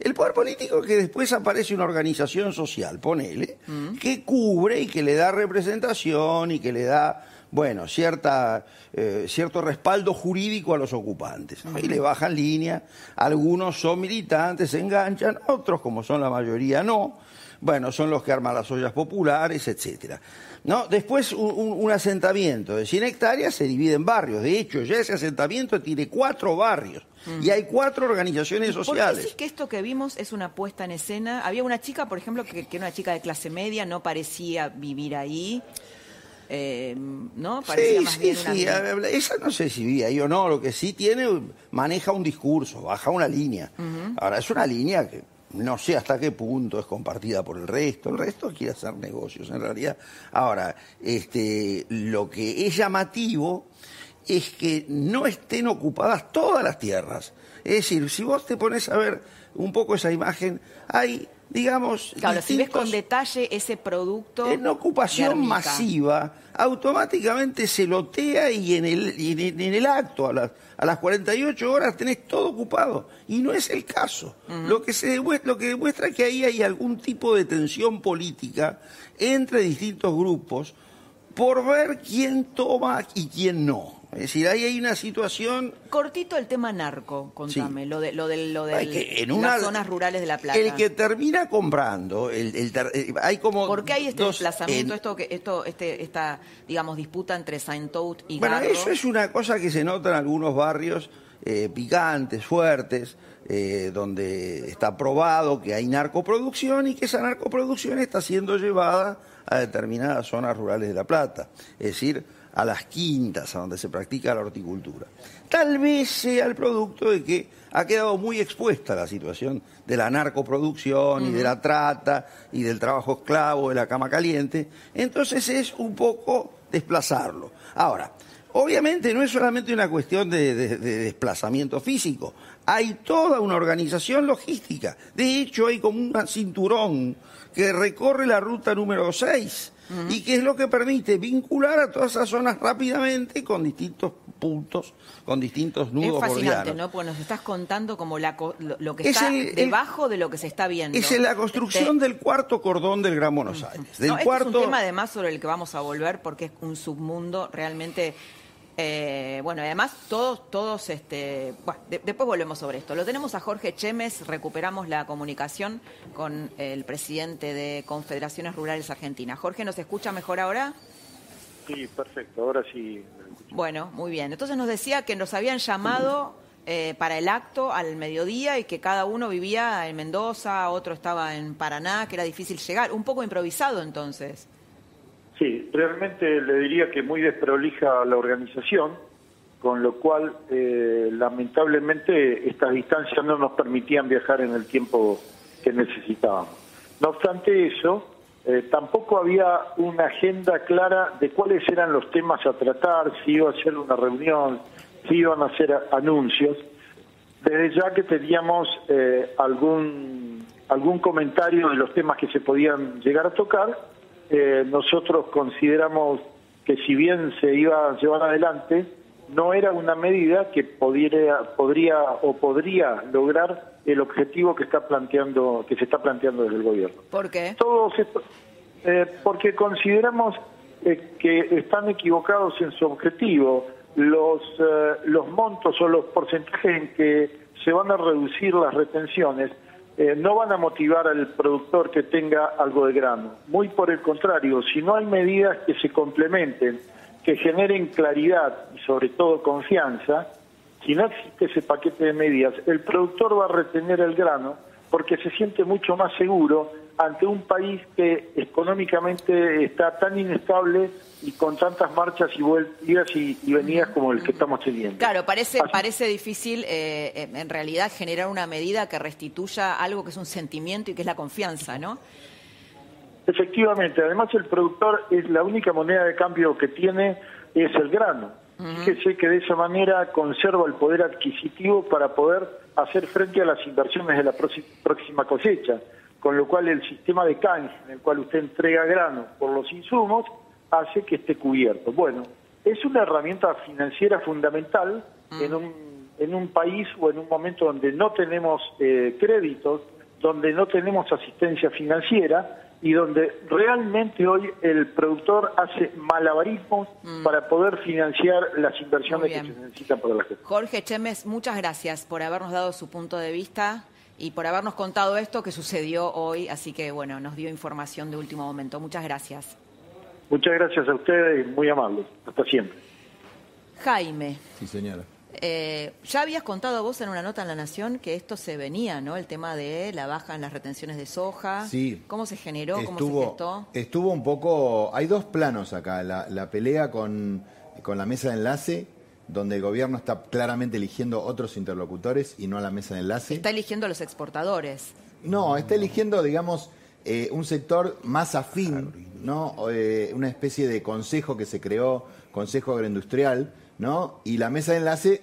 Speaker 12: El poder político que después aparece una organización social, ponele, que cubre y que le da representación y que le da bueno, cierta, eh, cierto respaldo jurídico a los ocupantes. Y le bajan línea, algunos son militantes, se enganchan, otros, como son la mayoría, no. Bueno, son los que arman las ollas populares, etcétera. ¿No? Después un, asentamiento de 100 hectáreas se divide en barrios. De hecho, ya ese asentamiento tiene cuatro barrios. Y hay cuatro organizaciones sociales.
Speaker 1: ¿Por qué que esto que vimos es una puesta en escena? Había una chica, por ejemplo, que, que era una chica de clase media, no parecía vivir ahí. Eh, ¿no?
Speaker 12: Parecía sí, sí, sí. Esa no sé si vivía ahí o no, lo que sí tiene, maneja un discurso, baja una línea. Ahora, es una línea que no sé hasta qué punto es compartida por el resto. El resto quiere hacer negocios, en realidad. Ahora, este, lo que es llamativo es que no estén ocupadas todas las tierras. Es decir, si vos te pones a ver un poco esa imagen, hay, digamos...
Speaker 1: Claro, si ves con detalle ese producto...
Speaker 12: En ocupación masiva, automáticamente se lotea y en el, en, el acto, a las, a las 48 horas, tenés todo ocupado. Y no es el caso. lo, que se demuestra, lo que demuestra que ahí hay algún tipo de tensión política entre distintos grupos por ver quién toma y quién no. Es decir, ahí hay una situación...
Speaker 1: Cortito el tema narco, contame, lo de, lo de, lo de en las zonas rurales de La Plata.
Speaker 12: El que termina comprando, el, eh, hay como...
Speaker 1: ¿Por qué hay este desplazamiento, esto, que, esto, este, esta, digamos, disputa entre Saint-Out y Bueno,
Speaker 12: eso es una cosa que se nota en algunos barrios eh, picantes, fuertes, eh, donde está probado que hay narcoproducción y que esa narcoproducción está siendo llevada a determinadas zonas rurales de La Plata. Es decir, a las quintas, a donde se practica la horticultura. Tal vez sea el producto de que ha quedado muy expuesta la situación de la narcoproducción y de la trata y del trabajo esclavo, de la cama caliente. Entonces es un poco desplazarlo. Ahora, obviamente no es solamente una cuestión de, de desplazamiento físico, hay toda una organización logística. De hecho, hay como un cinturón que recorre la ruta número 6 y que es lo que permite vincular a todas esas zonas rápidamente con distintos puntos, con distintos nudos
Speaker 1: Es fascinante, ¿no? Pues nos estás contando como lo, que está debajo de lo que se está viendo.
Speaker 12: Es la construcción del cuarto cordón del Gran Buenos Aires. Del cuarto...
Speaker 1: es un tema además sobre el que vamos a volver porque es un submundo realmente eh, bueno, además todos, todos, este, bueno, después volvemos sobre esto. Lo tenemos a Jorge Chemes, recuperamos la comunicación con el presidente de Confederaciones Rurales Argentinas. Jorge, ¿nos escucha mejor ahora?
Speaker 11: Sí, perfecto, ahora sí.
Speaker 1: Bueno, muy bien. Entonces nos decía que nos habían llamado eh, para el acto al mediodía y que cada uno vivía en Mendoza, otro estaba en Paraná, que era difícil llegar. Un poco improvisado entonces.
Speaker 11: Sí, realmente le diría que muy desprolija la organización, con lo cual eh, lamentablemente estas distancias no nos permitían viajar en el tiempo que necesitábamos. No obstante eso, eh, tampoco había una agenda clara de cuáles eran los temas a tratar, si iba a ser una reunión, si iban a hacer anuncios. Desde ya que teníamos eh, algún, algún comentario de los temas que se podían llegar a tocar, eh, nosotros consideramos que si bien se iba a llevar adelante, no era una medida que podría, podría o podría lograr el objetivo que está planteando, que se está planteando desde el gobierno.
Speaker 1: ¿Por qué?
Speaker 11: Todos eh, porque consideramos eh, que están equivocados en su objetivo. Los, los montos o los porcentajes en que se van a reducir las retenciones eh, no van a motivar al productor que tenga algo de grano. Muy por el contrario, si no hay medidas que se complementen, que generen claridad y sobre todo confianza, si no existe ese paquete de medidas, el productor va a retener el grano porque se siente mucho más seguro ante un país que económicamente está tan inestable y con tantas marchas y vueltas y, venidas como el que estamos teniendo.
Speaker 1: Claro, parece, parece difícil eh, en realidad generar una medida que restituya algo que es un sentimiento y que es la confianza, ¿no?
Speaker 11: Efectivamente, además el productor es la única moneda de cambio que tiene es el grano. Fíjese que de esa manera conserva el poder adquisitivo para poder hacer frente a las inversiones de la próxima cosecha, con lo cual el sistema de canje en el cual usted entrega grano por los insumos hace que esté cubierto. Bueno, es una herramienta financiera fundamental en, un, en un país o en un momento donde no tenemos eh, créditos, donde no tenemos asistencia financiera y donde realmente hoy el productor hace malabarismos
Speaker 1: Mm.
Speaker 11: para poder financiar las inversiones que se necesitan para la gente.
Speaker 1: Jorge Chemes, muchas gracias por habernos dado su punto de vista y por habernos contado esto que sucedió hoy. Así que, bueno, nos dio información de último momento. Muchas gracias.
Speaker 11: Muchas gracias a ustedes, muy amables. Hasta siempre.
Speaker 1: Jaime,
Speaker 8: Sí, señora.
Speaker 1: eh, ya habías contado vos en una nota en La Nación que esto se venía, ¿no? El tema de la baja en las retenciones de soja.
Speaker 13: Sí.
Speaker 1: ¿Cómo se generó? ¿Cómo se
Speaker 13: Estuvo,
Speaker 1: gestó?
Speaker 13: estuvo un poco. Hay dos planos acá. La, la pelea con, con la mesa de enlace, donde el gobierno está claramente eligiendo otros interlocutores y no a la mesa de enlace.
Speaker 1: Está eligiendo a los exportadores.
Speaker 13: No, está eligiendo, digamos, eh, un sector más afín, ¿no? Eh, una especie de consejo que se creó, Consejo Agroindustrial, ¿no? Y la mesa de enlace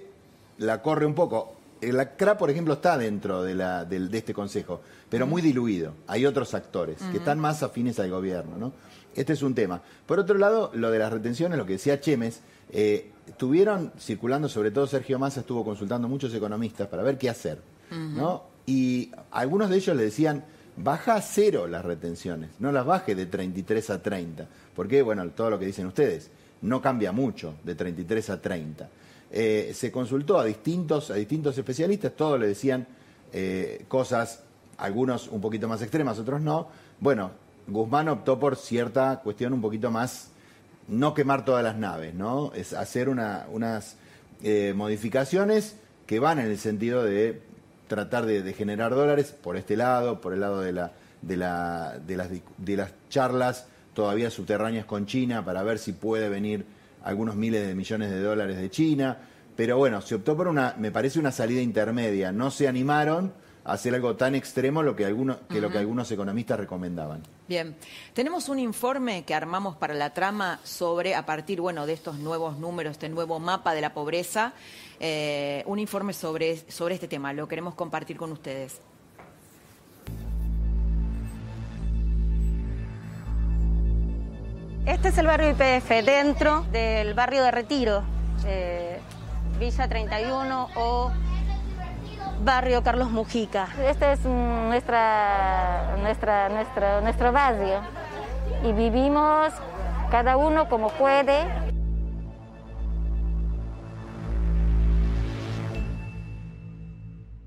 Speaker 13: la corre un poco. La CRA, por ejemplo, está dentro de, la, del- de este consejo, pero muy diluido. Hay otros actores que están más afines al gobierno, ¿no? Este es un tema. Por otro lado, lo de las retenciones, lo que decía Chemes, eh, tuvieron circulando, sobre todo Sergio Massa estuvo consultando muchos economistas para ver qué hacer, ¿no? Y algunos de ellos le decían, baja a cero las retenciones, no las baje de 33 a 30, porque, bueno, todo lo que dicen ustedes, no cambia mucho de 33 a 30. Eh, se consultó a distintos, a distintos especialistas, todos le decían eh, cosas, algunos un poquito más extremas, otros no. Bueno, Guzmán optó por cierta cuestión un poquito más, no quemar todas las naves, ¿no? Es hacer una- unas eh, modificaciones que van en el sentido de tratar de, generar dólares por este lado, por el lado de, la, de, la, de, las, de las charlas todavía subterráneas con China para ver si puede venir algunos miles de millones de dólares de China. Pero bueno, se optó por una, me parece una salida intermedia. No se animaron hacer algo tan extremo lo que, algunos, que lo que algunos economistas recomendaban.
Speaker 1: Bien, tenemos un informe que armamos para la trama sobre, a partir bueno, de estos nuevos números, este nuevo mapa de la pobreza, eh, un informe sobre, sobre este tema. Lo queremos compartir con ustedes.
Speaker 14: Este es el barrio IPF, dentro del barrio de Retiro, eh, Villa 31 o barrio Carlos Mujica. Este es nuestra, nuestra, nuestro barrio y vivimos cada uno como puede.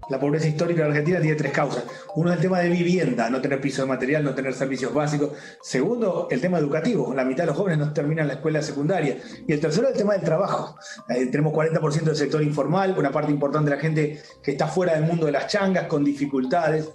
Speaker 15: La pobreza histórica de Argentina tiene tres causas. Uno es el tema de vivienda, no tener piso de material, no tener servicios básicos. Segundo, el tema educativo. La mitad de los jóvenes no terminan la escuela secundaria. Y el tercero, el tema del trabajo. Eh, tenemos 40% del sector informal, una parte importante de la gente que está fuera del mundo de las changas, con dificultades.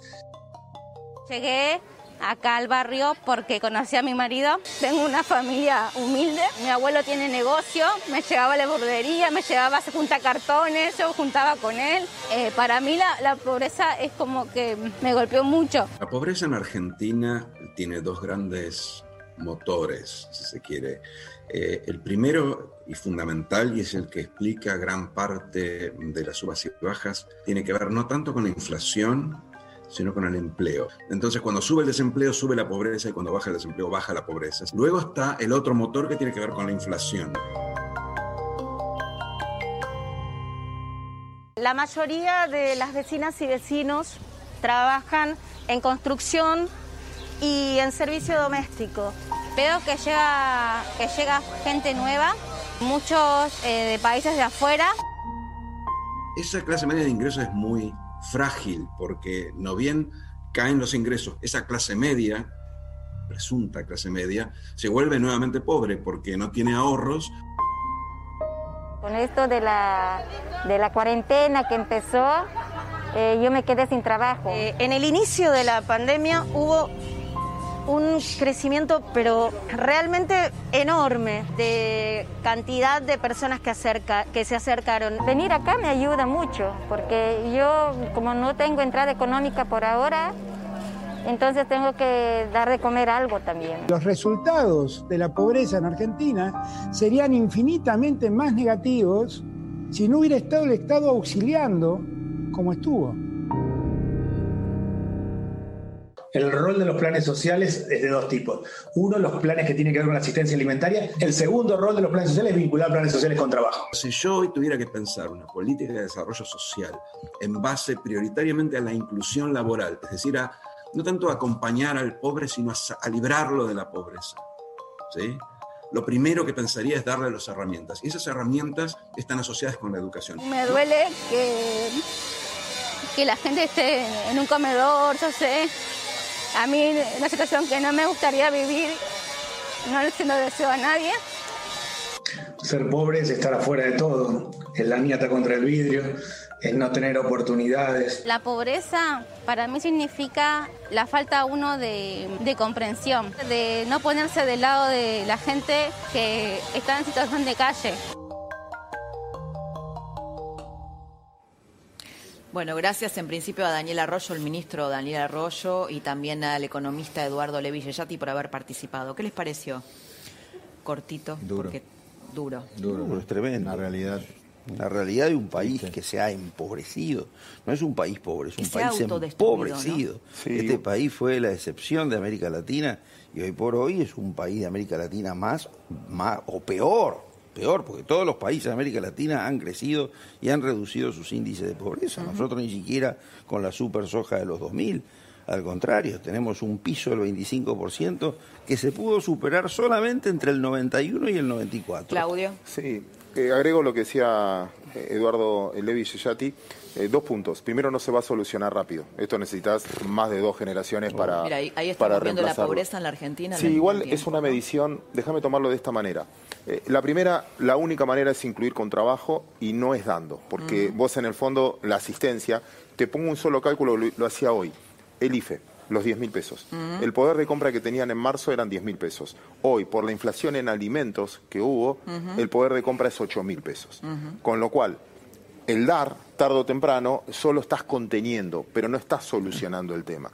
Speaker 14: Llegué acá al barrio porque conocí a mi marido. Tengo una familia humilde. Mi abuelo tiene negocio, me llevaba a la burdería, me llevaba a juntar cartones, yo juntaba con él. Eh, para mí la, la pobreza es como que me golpeó mucho.
Speaker 16: La pobreza en Argentina tiene dos grandes motores, si se quiere. Eh, el primero y fundamental, y es el que explica gran parte de las subas y bajas, tiene que ver no tanto con la inflación, sino con el empleo. Entonces, cuando sube el desempleo, sube la pobreza, y cuando baja el desempleo, baja la pobreza. Luego está el otro motor que tiene que ver con la inflación.
Speaker 14: La mayoría de las vecinas y vecinos trabajan en construcción y en servicio doméstico. Veo que llega, que llega gente nueva, muchos eh, de países de afuera.
Speaker 16: Esa clase media de ingresos es muy frágil porque no bien caen los ingresos, esa clase media, presunta clase media, se vuelve nuevamente pobre porque no tiene ahorros.
Speaker 14: Con esto de la, de la cuarentena que empezó, eh, yo me quedé sin trabajo. Eh, en el inicio de la pandemia hubo un crecimiento, pero realmente enorme, de cantidad de personas que, acerca, que se acercaron. Venir acá me ayuda mucho, porque yo, como no tengo entrada económica por ahora, entonces tengo que dar de comer algo también.
Speaker 17: Los resultados de la pobreza en Argentina serían infinitamente más negativos si no hubiera estado el Estado auxiliando como estuvo.
Speaker 15: El rol de los planes sociales es de dos tipos. Uno, los planes que tienen que ver con la asistencia alimentaria. El segundo rol de los planes sociales es vincular planes sociales con trabajo.
Speaker 16: Si yo hoy tuviera que pensar una política de desarrollo social en base prioritariamente a la inclusión laboral, es decir, a, no tanto a acompañar al pobre, sino a, a librarlo de la pobreza. ¿sí? Lo primero que pensaría es darle las herramientas. Y esas herramientas están asociadas con la educación.
Speaker 18: Me duele que, que la gente esté en un comedor, yo sé. A mí, una situación que no me gustaría vivir, no se lo deseo a nadie.
Speaker 15: Ser pobre es estar afuera de todo. Es la nieta contra el vidrio, es no tener oportunidades.
Speaker 18: La pobreza para mí significa la falta uno de, de, comprensión, de no ponerse del lado de la gente que está en situación de calle.
Speaker 1: Bueno, gracias en principio a Daniel Arroyo, el ministro Daniel Arroyo, y también al economista Eduardo Levi por haber participado. ¿Qué les pareció? Cortito.
Speaker 13: Duro.
Speaker 1: Porque duro.
Speaker 12: Duro, es tremendo.
Speaker 13: La realidad.
Speaker 12: La realidad de un país que se ha empobrecido. No es un país pobre, es un
Speaker 1: Que se ha
Speaker 12: país empobrecido.
Speaker 13: Sí.
Speaker 12: Este país fue la excepción de América Latina y hoy por hoy es un país de América Latina más, más o peor, peor, porque todos los países de América Latina han crecido y han reducido sus índices de pobreza. Nosotros ni siquiera con la super soja de los 2000. Al contrario, tenemos un piso del 25% que se pudo superar solamente entre el 91 y el 94.
Speaker 1: Claudio.
Speaker 10: Sí, eh, agrego lo que decía Eduardo Levi Yeyati. Eh, dos puntos. Primero, no se va a solucionar rápido. Esto necesitas más de dos generaciones para,
Speaker 1: Mira, ahí, ahí
Speaker 10: para
Speaker 1: viendo la pobreza en la Argentina.
Speaker 10: Sí,
Speaker 1: al
Speaker 10: igual es una medición, déjame tomarlo de esta manera. Eh, la primera, la única manera es incluir con trabajo y no es dando, porque
Speaker 1: Mm.
Speaker 10: vos en el fondo, la asistencia, te pongo un solo cálculo, lo, lo hacía hoy, el IFE, los 10 mil pesos.
Speaker 1: Mm.
Speaker 10: El poder de compra que tenían en marzo eran 10 mil pesos. Hoy, por la inflación en alimentos que hubo, el poder de compra es 8 mil pesos. Con lo cual, el dar, tarde o temprano, solo estás conteniendo, pero no estás solucionando el tema.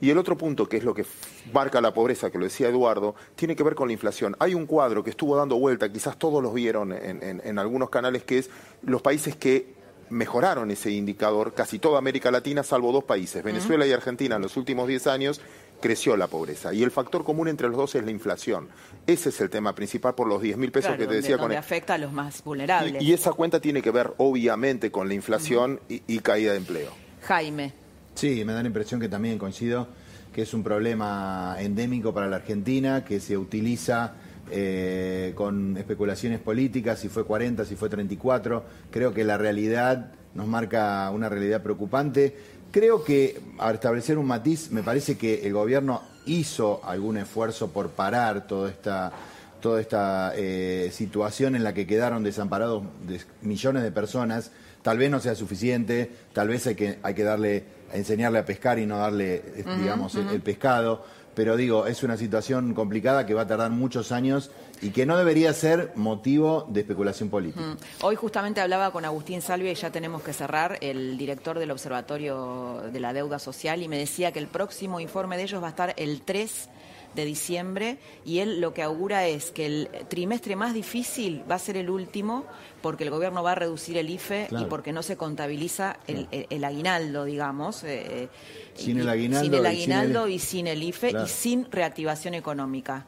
Speaker 10: Y el otro punto, que es lo que marca la pobreza, que lo decía Eduardo, tiene que ver con la inflación. Hay un cuadro que estuvo dando vuelta, quizás todos los vieron en, en- en algunos canales, que es los países que mejoraron ese indicador, casi toda América Latina, salvo dos países, Venezuela y Argentina, en los últimos 10 años creció la pobreza. Y el factor común entre los dos es la inflación. Ese es el tema principal por los 10 mil pesos
Speaker 1: Claro,
Speaker 10: que te
Speaker 1: donde-
Speaker 10: decía con
Speaker 1: donde afecta a los más vulnerables.
Speaker 10: y, y esa cuenta tiene que ver, obviamente, con la inflación y, y caída de empleo.
Speaker 1: Jaime.
Speaker 13: Sí, me da la impresión que también coincido que es un problema endémico para la Argentina, que se utiliza eh, con especulaciones políticas, si fue 40, si fue 34. Creo que la realidad nos marca una realidad preocupante. Creo que, al establecer un matiz, me parece que el gobierno hizo algún esfuerzo por parar toda esta toda esta eh, situación en la que quedaron desamparados de- millones de personas, tal vez no sea suficiente, tal vez hay que, hay que darle, enseñarle a pescar y no darle, eh, digamos, el, pescado. Pero digo, es una situación complicada que va a tardar muchos años y que no debería ser motivo de especulación política.
Speaker 1: Hoy justamente hablaba con Agustín Salvia y ya tenemos que cerrar, el director del Observatorio de la Deuda Social, y me decía que el próximo informe de ellos va a estar el 3 de diciembre y él lo que augura es que el trimestre más difícil va a ser el último porque el gobierno va a reducir el IFE y porque no se contabiliza el, el- el aguinaldo, digamos. eh,
Speaker 13: Sin el aguinaldo
Speaker 1: sin el
Speaker 13: y sin
Speaker 1: aguinaldo
Speaker 13: el-
Speaker 1: y sin el IFE
Speaker 13: Claro.
Speaker 1: y sin reactivación económica.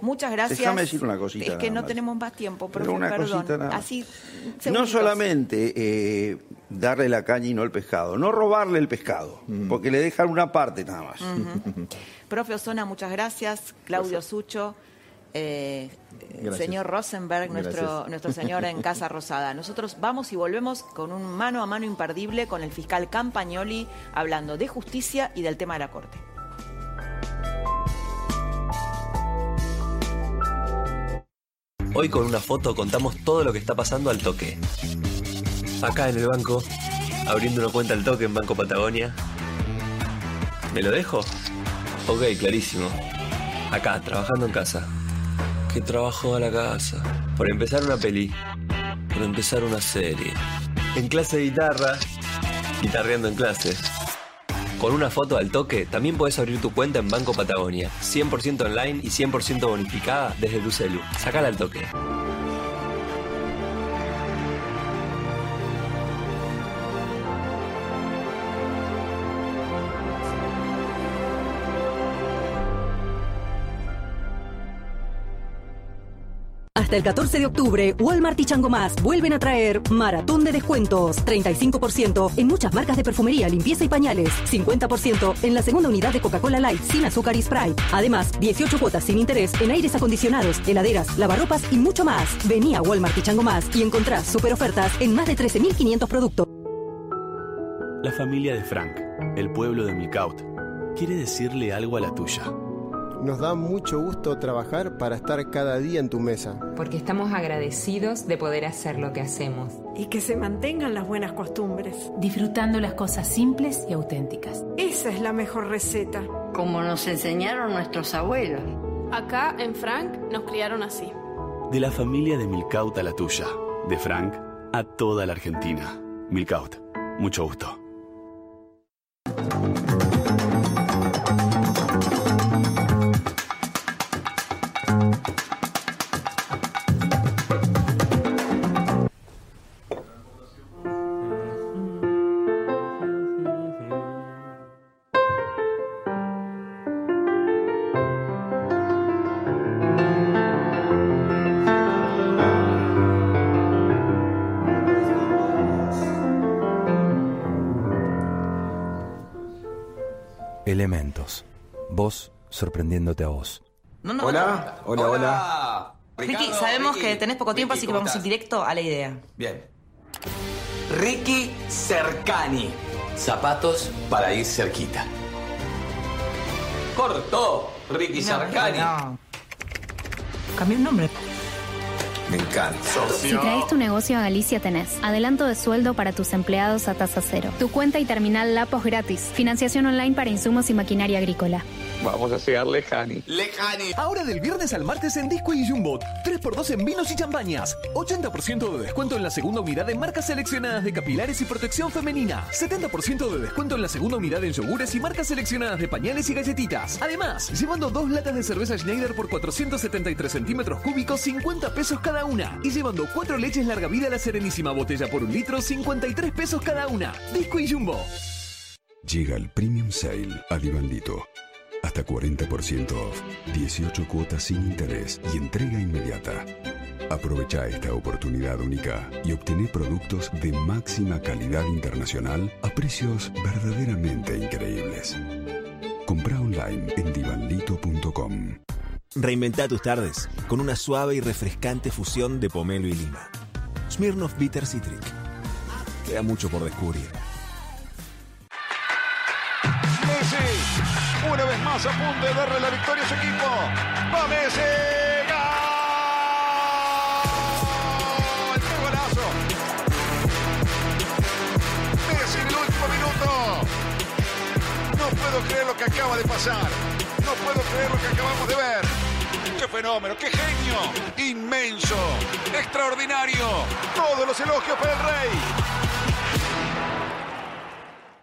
Speaker 1: Muchas gracias.
Speaker 12: Déjame decir una cosita
Speaker 1: Es que no
Speaker 12: más.
Speaker 1: tenemos más tiempo,
Speaker 12: Pero
Speaker 1: profe,
Speaker 12: una
Speaker 1: perdón.
Speaker 12: cosita nada más.
Speaker 1: Así,
Speaker 12: No solamente eh, darle la caña y no el pescado, no robarle el pescado, porque le dejan una parte nada más.
Speaker 1: Ujú. Profe Osona, muchas gracias. Claudio Sucho, eh,
Speaker 12: Gracias.
Speaker 1: señor Rosenberg, nuestro,
Speaker 12: Gracias.
Speaker 1: nuestro señor en Casa Rosada. Nosotros vamos y volvemos con un mano a mano imperdible con el fiscal Campagnoli hablando de justicia y del tema de la Corte.
Speaker 19: Hoy con una foto contamos todo lo que está pasando al toque. Acá en el banco, abriendo una cuenta al toque en Banco Patagonia. ¿Me lo dejo? Ok, clarísimo. Acá, trabajando en casa. ¿Qué trabajo a la casa? Por empezar una peli. Por empezar una serie. En clase de guitarra. Guitarreando en clase. Con una foto al toque, también puedes abrir tu cuenta en Banco Patagonia. 100% online y 100% bonificada desde tu celu. Sacala al toque.
Speaker 20: Hasta el 14 de octubre, Walmart y Chango Más vuelven a traer maratón de descuentos. 35% en muchas marcas de perfumería, limpieza y pañales. 50% en la segunda unidad de Coca-Cola Light sin azúcar y Sprite. Además, 18 cuotas sin interés en aires acondicionados, heladeras, lavarropas y mucho más. Vení a Walmart y Chango Más y encontrás super ofertas en más de 13.500 productos.
Speaker 21: La familia de Frank, el pueblo de Milcaut, quiere decirle algo a la tuya.
Speaker 22: Nos da mucho gusto trabajar para estar cada día en tu mesa.
Speaker 23: Porque estamos agradecidos de poder hacer lo que hacemos.
Speaker 24: Y que se mantengan las buenas costumbres.
Speaker 25: Disfrutando las cosas simples y auténticas.
Speaker 24: Esa es la mejor receta.
Speaker 26: Como nos enseñaron nuestros abuelos.
Speaker 27: Acá en Frank nos criaron así.
Speaker 21: De la familia de Milcaut a la tuya. De Frank a toda la Argentina. Milcaut. Mucho gusto.
Speaker 28: A vos.
Speaker 29: No, no,
Speaker 30: Hola,
Speaker 29: no.
Speaker 30: hola, hola.
Speaker 29: Ricky,
Speaker 30: Ricardo,
Speaker 29: sabemos
Speaker 30: Ricky.
Speaker 29: que tenés poco tiempo,
Speaker 30: Ricky,
Speaker 29: así que
Speaker 30: ¿cómo
Speaker 29: vamos
Speaker 30: estás?
Speaker 29: directo a la idea.
Speaker 30: Bien. Ricky Cercani. Zapatos para ir cerquita. Cortó. Ricky Cercani.
Speaker 29: Cambié un nombre.
Speaker 30: Me encanta.
Speaker 31: Si traes tu negocio a Galicia tenés adelanto de sueldo para tus empleados a tasa cero, tu cuenta y terminal Lapos gratis, financiación online para insumos y maquinaria agrícola.
Speaker 30: Vamos a llegar lejani.
Speaker 32: Lejani. Ahora del viernes al martes en Disco y Jumbo. 3x2 en vinos y champañas. 80% de descuento en la segunda unidad en marcas seleccionadas de capilares y protección femenina. 70% de descuento en la segunda unidad en yogures y marcas seleccionadas de pañales y galletitas. Además, llevando dos latas de cerveza Schneider por 473 centímetros cúbicos, 50 pesos cada una. Y llevando cuatro leches larga vida la Serenísima botella por un litro, 53 pesos cada una. Disco y Jumbo.
Speaker 33: Llega el Premium Sale a Divandito. Hasta 40% off, 18 cuotas sin interés y entrega inmediata. Aprovecha esta oportunidad única y obtené productos de máxima calidad internacional a precios verdaderamente increíbles. Compra online en divandito.com.
Speaker 34: Reinventa tus tardes con una suave y refrescante fusión de pomelo y lima. Smirnoff Bitter Citric. Queda mucho por descubrir.
Speaker 35: Messi, una vez más a punto de darle la victoria a su equipo. ¡Va Messi! ¡Gol! ¡Qué! Messi el último minuto. No puedo creer lo que acaba de pasar. No puedo creer lo que acabamos de ver. ¡Qué fenómeno! ¡Qué genio! ¡Inmenso! ¡Extraordinario! Todos los elogios para el rey.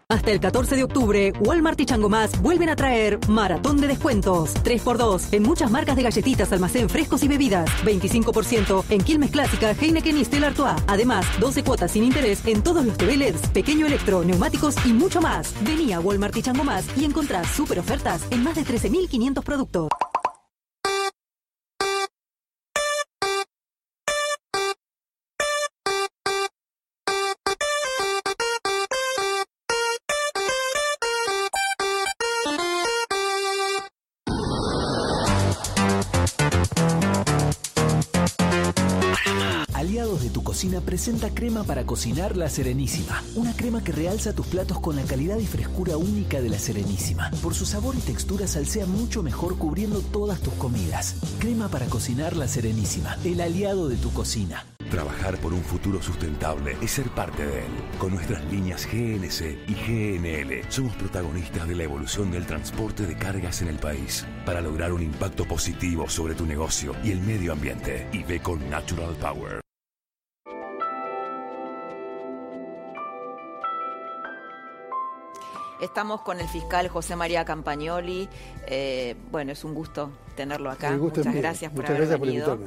Speaker 20: Hasta el 14 de octubre, Walmart y Chango Más vuelven a traer maratón de descuentos. 3x2 en muchas marcas de galletitas, almacén frescos y bebidas. 25% en Quilmes Clásica, Heineken y Stella Artois. Además, 12 cuotas sin interés en todos los TV LEDs, pequeño electro, neumáticos y mucho más. Vení a Walmart y Chango Más y encontrás super ofertas en más de 13.500 productos.
Speaker 36: Presenta crema para cocinar La Serenísima. Una crema que realza tus platos con la calidad y frescura única de La Serenísima. Por su sabor y textura salsea mucho mejor cubriendo todas tus comidas. Crema para cocinar La Serenísima. El aliado de tu cocina.
Speaker 9: Trabajar por un futuro sustentable es ser parte de él. Con nuestras líneas GNC y GNL somos protagonistas de la evolución del transporte de cargas en el país para lograr un impacto positivo sobre tu negocio y el medio ambiente. Y ve con Natural Power.
Speaker 1: Estamos con el fiscal José María Campagnoli. Eh, bueno, es un gusto tenerlo acá.
Speaker 4: Gusto
Speaker 1: Muchas gracias por
Speaker 4: Muchas
Speaker 1: haber
Speaker 4: gracias
Speaker 1: venido.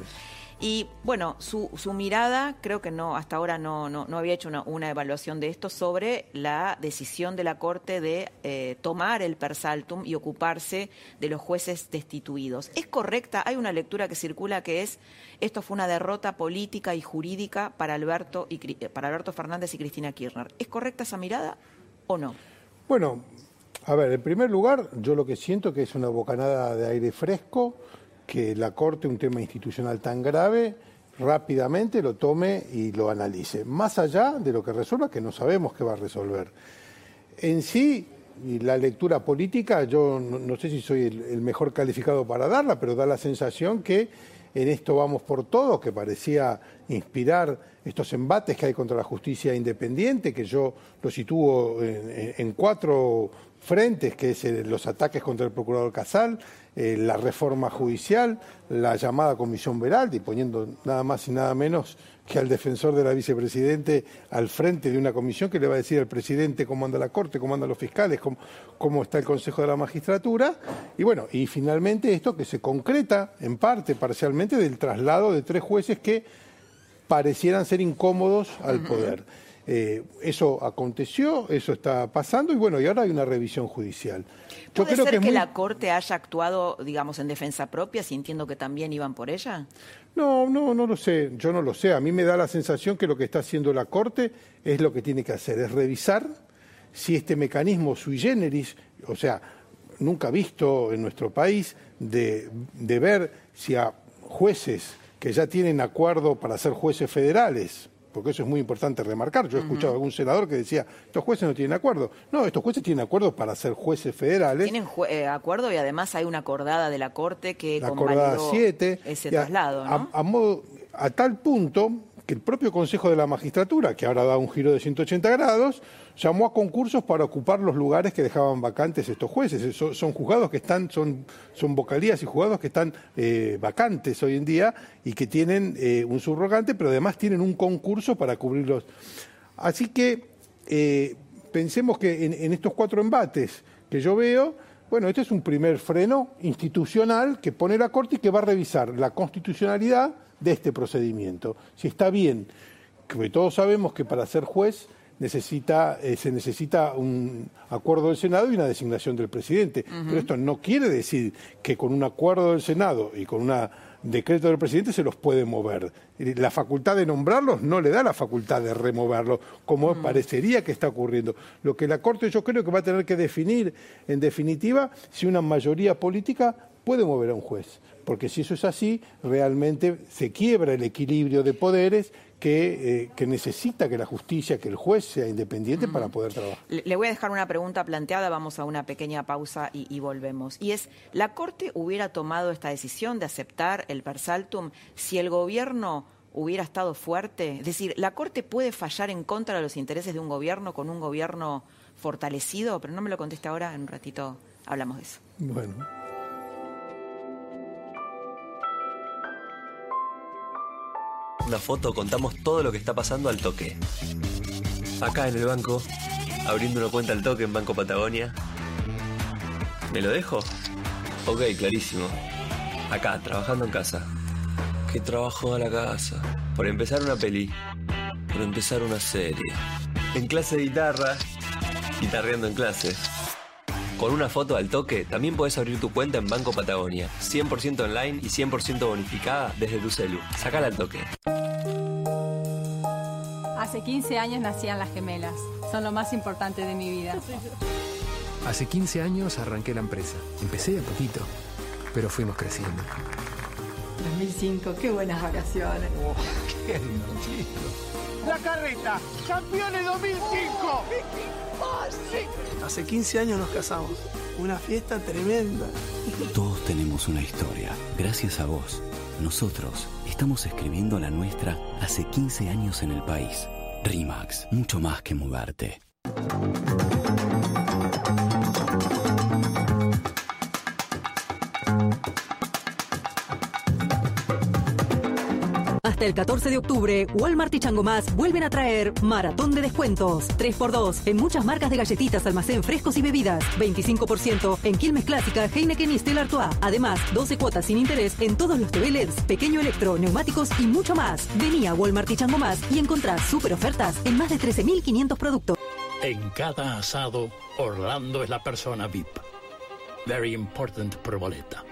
Speaker 1: Y bueno, su, su mirada, creo que no, hasta ahora no, no, no había hecho una, una evaluación de esto sobre la decisión de la Corte de eh, tomar el persaltum y ocuparse de los jueces destituidos. ¿Es correcta? Hay una lectura que circula que es esto fue una derrota política y jurídica para Alberto, y, para Alberto Fernández y Cristina Kirchner. ¿Es correcta esa mirada o no?
Speaker 37: Bueno, a ver, en primer lugar, yo lo que siento que es una bocanada de aire fresco que la Corte, un tema institucional tan grave, rápidamente lo tome y lo analice. Más allá de lo que resuelva, que no sabemos qué va a resolver. En sí, y la lectura política, yo no, sé si soy el, mejor calificado para darla, pero da la sensación que en esto vamos por todo, que parecía inspirar estos embates que hay contra la justicia independiente, que yo lo sitúo en, cuatro frentes, que es los ataques contra el procurador Casal, eh, la reforma judicial, la llamada comisión Veraldi, poniendo nada más y nada menos que al defensor de la vicepresidente al frente de una comisión que le va a decir al presidente cómo anda la Corte, cómo andan los fiscales, cómo, cómo está el Consejo de la Magistratura. Y bueno, y finalmente esto que se concreta en parte, parcialmente, del traslado de tres jueces que parecieran ser incómodos al poder. Eh, eso aconteció, eso está pasando y bueno, y ahora hay una revisión judicial.
Speaker 1: Yo ¿Puede creo ser que, la Corte haya actuado, digamos, en defensa propia, sintiendo que también iban por ella?
Speaker 37: No, no, no lo sé, yo no lo sé. A mí me da la sensación que lo que está haciendo la Corte es lo que tiene que hacer, es revisar si este mecanismo sui generis, o sea, nunca visto en nuestro país, de, de ver si a jueces que ya tienen acuerdo para ser jueces federales, porque eso es muy importante remarcar. Yo he escuchado a algún senador que decía, estos jueces no tienen acuerdo. No, estos jueces tienen acuerdo para ser jueces federales.
Speaker 1: Tienen eh, acuerdo y además hay una acordada de la Corte que
Speaker 37: la acordada 7,
Speaker 1: ese traslado.
Speaker 37: a, modo, a tal punto que el propio Consejo de la Magistratura, que ahora da un giro de 180 grados, llamó a concursos para ocupar los lugares que dejaban vacantes estos jueces. Son, juzgados que están, son, vocalías y juzgados que están eh, vacantes hoy en día y que tienen eh, un subrogante, pero además tienen un concurso para cubrirlos. Así que eh, pensemos que en, en estos cuatro embates que yo veo, bueno, este es un primer freno institucional que pone la Corte y que va a revisar la constitucionalidad de este procedimiento. Si está bien, que todos sabemos que para ser juez necesita, eh, se necesita un acuerdo del Senado y una designación del presidente. Pero esto no quiere decir que con un acuerdo del Senado y con un decreto del presidente se los puede mover. La facultad de nombrarlos no le da la facultad de removerlos, como parecería que está ocurriendo. Lo que la Corte yo creo que va a tener que definir, en definitiva, si una mayoría política puede mover a un juez porque si eso es así, realmente se quiebra el equilibrio de poderes que, eh, que, necesita que la justicia, que el juez sea independiente para poder trabajar.
Speaker 1: Le voy a dejar una pregunta planteada, vamos a una pequeña pausa y, y, volvemos. Y es, ¿la Corte hubiera tomado esta decisión de aceptar el persaltum si el gobierno hubiera estado fuerte? Es decir, ¿la Corte puede fallar en contra de los intereses de un gobierno con un gobierno fortalecido? Pero no me lo conteste ahora, en un ratito hablamos de eso.
Speaker 37: Bueno.
Speaker 38: Una foto, contamos todo lo que está pasando al toque. Acá en el banco, abriendo una cuenta al toque en Banco Patagonia. ¿Me lo dejo? Ok, clarísimo. Acá, trabajando en casa. ¿Qué trabajo a la casa? Por empezar una peli. Por empezar una serie. En clase de guitarra. Guitarreando en clase. Con una foto al toque, también puedes abrir tu cuenta en Banco Patagonia. 100% online y 100% bonificada desde tu celu. Sácala al toque.
Speaker 39: Hace 15 años nacían las gemelas. Son lo más importante de mi vida.
Speaker 40: Hace 15 años arranqué la empresa. Empecé de poquito, pero fuimos creciendo.
Speaker 39: 2005, qué buenas vacaciones.
Speaker 40: Oh, qué divertido.
Speaker 35: La carreta, campeones 2005.
Speaker 41: Hace 15 años nos casamos. Una fiesta tremenda.
Speaker 42: Todos tenemos una historia. Gracias a vos, nosotros estamos escribiendo la nuestra hace 15 años en el país. RIMAX, mucho más que mudarte.
Speaker 20: Hasta el 14 de octubre, Walmart y Chango Más vuelven a traer maratón de descuentos. 3x2 en muchas marcas de galletitas, almacén frescos y bebidas. 25% en Quilmes Clásica, Heineken y Stella Artois. Además, 12 cuotas sin interés en todos los TV LEDs, pequeño electro, neumáticos y mucho más. Vení a Walmart y Chango Más y encontrá super ofertas en más de 13.500 productos.
Speaker 43: En cada asado, Orlando es la persona VIP. Very important proboleta.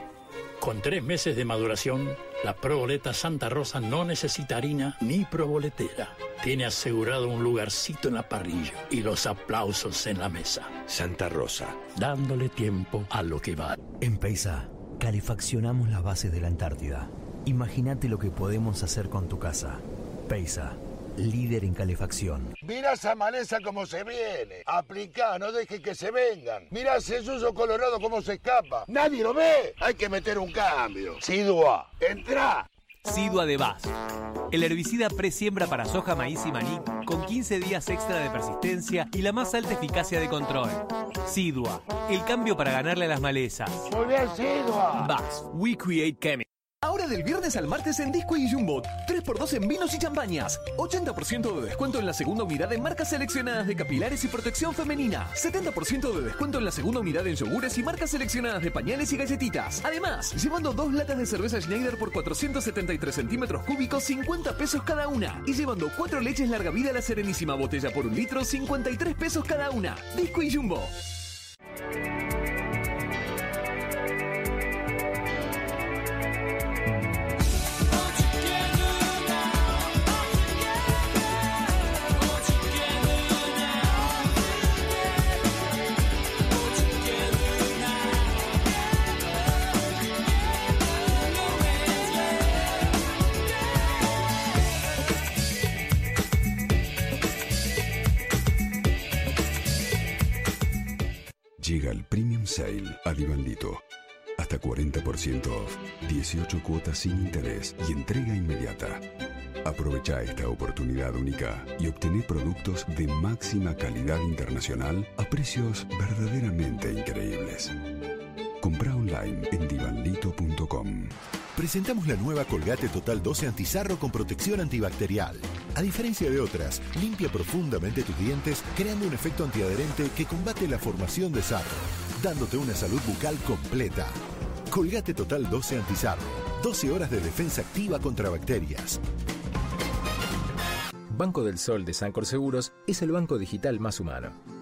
Speaker 43: Con tres meses de maduración, la proboleta Santa Rosa no necesita harina ni proboletera. Tiene asegurado un lugarcito en la parrilla y los aplausos en la mesa.
Speaker 44: Santa Rosa.
Speaker 43: Dándole tiempo a lo que va.
Speaker 45: En Peisa, calefaccionamos las bases de la Antártida. Imagínate lo que podemos hacer con tu casa. Peisa, líder en calefacción.
Speaker 46: Mirá esa maleza como se viene. Aplicá, no dejes que se vengan. Mirá ese suyo colorado como se escapa. Nadie lo ve. Hay que meter un cambio. Sidua, entra.
Speaker 47: Sidua de Vaz. El herbicida presiembra para soja, maíz y maní con 15 días extra de persistencia y la más alta eficacia de control. Sidua, el cambio para ganarle a las malezas.
Speaker 46: Muy bien, Sidua.
Speaker 47: Vaz, we create chemicals.
Speaker 32: Ahora del viernes al martes en Disco y Jumbo. 3x2 en vinos y champañas. 80% de descuento en la segunda unidad en marcas seleccionadas de capilares y protección femenina. 70% de descuento en la segunda unidad en yogures y marcas seleccionadas de pañales y galletitas. Además, llevando dos latas de cerveza Schneider por 473 centímetros cúbicos, 50 pesos cada una. Y llevando cuatro leches larga vida la Serenísima botella por un litro, 53 pesos cada una. Disco y Jumbo.
Speaker 33: Llega el Premium Sale a Divandito. Hasta 40% off, 18 cuotas sin interés y entrega inmediata. Aprovecha esta oportunidad única y obtené productos de máxima calidad internacional a precios verdaderamente increíbles. Compra online en divandito.com.
Speaker 48: Presentamos la nueva Colgate Total 12 Antizarro con protección antibacterial. A diferencia de otras, limpia profundamente tus dientes creando un efecto antiadherente que combate la formación de sarro, dándote una salud bucal completa. Colgate Total 12 Antizarro. 12 horas de defensa activa contra bacterias.
Speaker 28: Banco del Sol de Sancor Seguros es el banco digital más humano.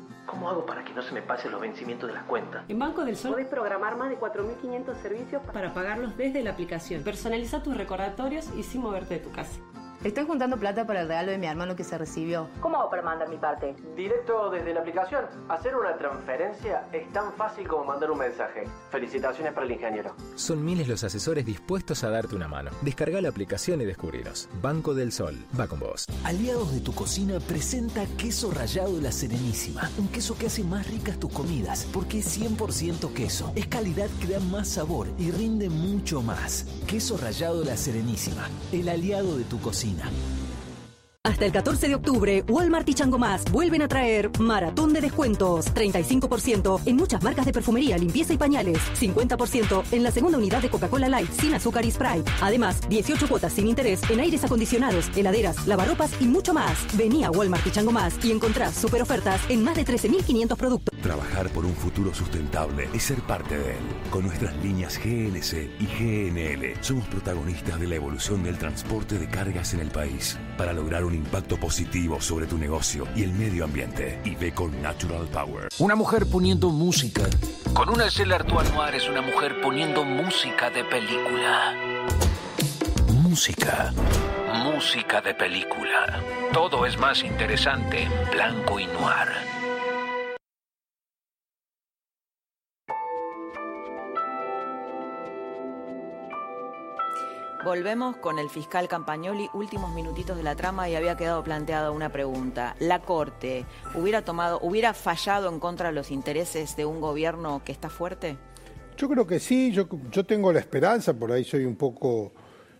Speaker 49: ¿Cómo hago para que no se me pasen los vencimientos de las cuentas?
Speaker 50: En Banco del Sol podés programar más de 4.500 servicios para pagarlos desde la aplicación. Personaliza tus recordatorios y sin moverte de tu casa.
Speaker 51: Estoy juntando plata para el regalo de mi hermano que se recibió.
Speaker 50: ¿Cómo hago para mandar mi parte?
Speaker 49: Directo desde la aplicación. Hacer una transferencia es tan fácil como mandar un mensaje. Felicitaciones para el ingeniero.
Speaker 28: Son miles los asesores dispuestos a darte una mano. Descarga la aplicación y descubriros. Banco del Sol. Va con vos.
Speaker 36: Aliados de tu cocina presenta queso rallado La Serenísima. Un queso que hace más ricas tus comidas porque es 100% queso. Es calidad que da más sabor y rinde mucho más. Queso rallado La Serenísima. El aliado de tu cocina.
Speaker 20: Hasta el 14 de octubre, Walmart y Chango Más vuelven a traer maratón de descuentos. 35% en muchas marcas de perfumería, limpieza y pañales. 50% en la segunda unidad de Coca-Cola Light sin azúcar y Sprite. Además, 18 cuotas sin interés en aires acondicionados, heladeras, lavarropas y mucho más. Vení a Walmart y Chango Más y encontrás super ofertas en más de 13.500 productos.
Speaker 9: Trabajar por un futuro sustentable es ser parte de él. Con nuestras líneas GNC y GNL somos protagonistas de la evolución del transporte de cargas en el país para lograr un impacto positivo sobre tu negocio y el medio ambiente. Y ve con Natural Power.
Speaker 52: Una mujer poniendo música. Con una Stella Artois Noir es una mujer poniendo música de película. Música. Música de película. Todo es más interesante en blanco y noir.
Speaker 1: Volvemos con el fiscal Campagnoli, últimos minutitos de la trama y había quedado planteada una pregunta. ¿La Corte hubiera tomado, hubiera fallado en contra de los intereses de un gobierno que está fuerte?
Speaker 37: Yo creo que sí, yo, yo tengo la esperanza, por ahí soy un poco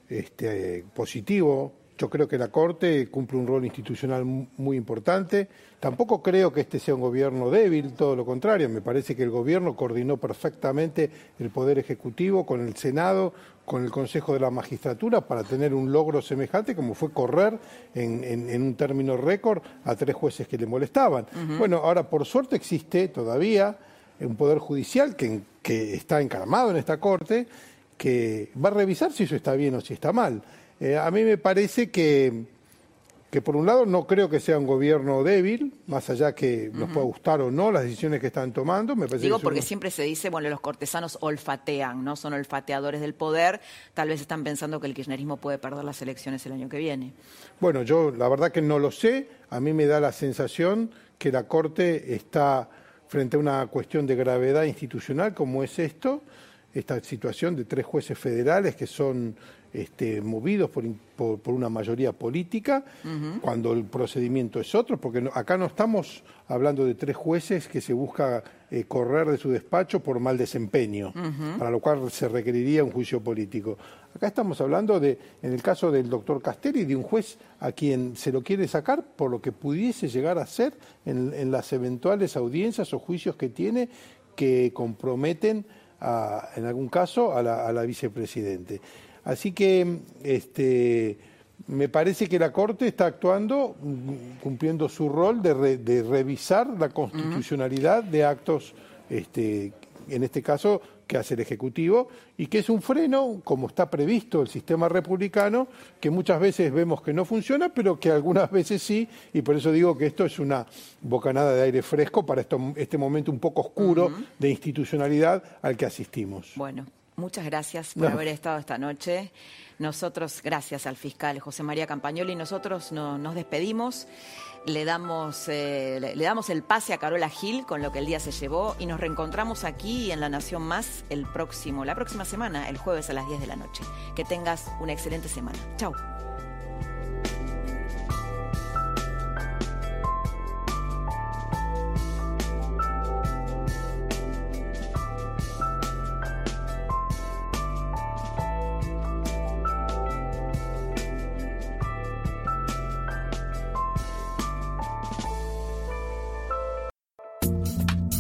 Speaker 37: este, positivo Yo creo que la Corte cumple un rol institucional muy importante. Tampoco creo que este sea un gobierno débil, todo lo contrario. Me parece que el gobierno coordinó perfectamente el Poder Ejecutivo con el Senado, con el Consejo de la Magistratura para tener un logro semejante como fue correr en, un término récord a tres jueces que le molestaban. Bueno, ahora por suerte existe todavía un Poder Judicial que, que está encaramado en esta Corte que va a revisar si eso está bien o si está mal. Eh, a mí me parece que, que, por un lado, no creo que sea un gobierno débil, más allá que nos pueda gustar o no las decisiones que están tomando. Me
Speaker 1: Digo porque siempre se dice, bueno, los cortesanos olfatean, ¿no? Son olfateadores del poder. Tal vez están pensando que el kirchnerismo puede perder las elecciones el año que viene.
Speaker 37: Bueno, yo la verdad que no lo sé. A mí me da la sensación que la Corte está frente a una cuestión de gravedad institucional como es esto, esta situación de tres jueces federales que son este, movidos por, una mayoría política, cuando el procedimiento es otro, porque acá no estamos hablando de tres jueces que se busca eh, correr de su despacho por mal desempeño, para lo cual se requeriría un juicio político. Acá estamos hablando de, en el caso del doctor Castelli, de un juez a quien se lo quiere sacar por lo que pudiese llegar a ser en, las eventuales audiencias o juicios que tiene que comprometen, en algún caso, a la, a la vicepresidente. Así que este, me parece que la Corte está actuando, cumpliendo su rol de, revisar la constitucionalidad de actos, este, en este caso, que hace el Ejecutivo, y que es un freno, como está previsto el sistema republicano, que muchas veces vemos que no funciona, pero que algunas veces sí, y por eso digo que esto es una bocanada de aire fresco para este momento un poco oscuro de institucionalidad al que asistimos.
Speaker 1: Bueno. Muchas gracias por haber estado esta noche. Nosotros, gracias al fiscal José María Campagnoli, nosotros nos despedimos, le damos, eh, le, damos el pase a Carola Gil con lo que el día se llevó y nos reencontramos aquí en La Nación Más el próximo, la próxima semana, el jueves a las 10 de la noche. Que tengas una excelente semana. Chao.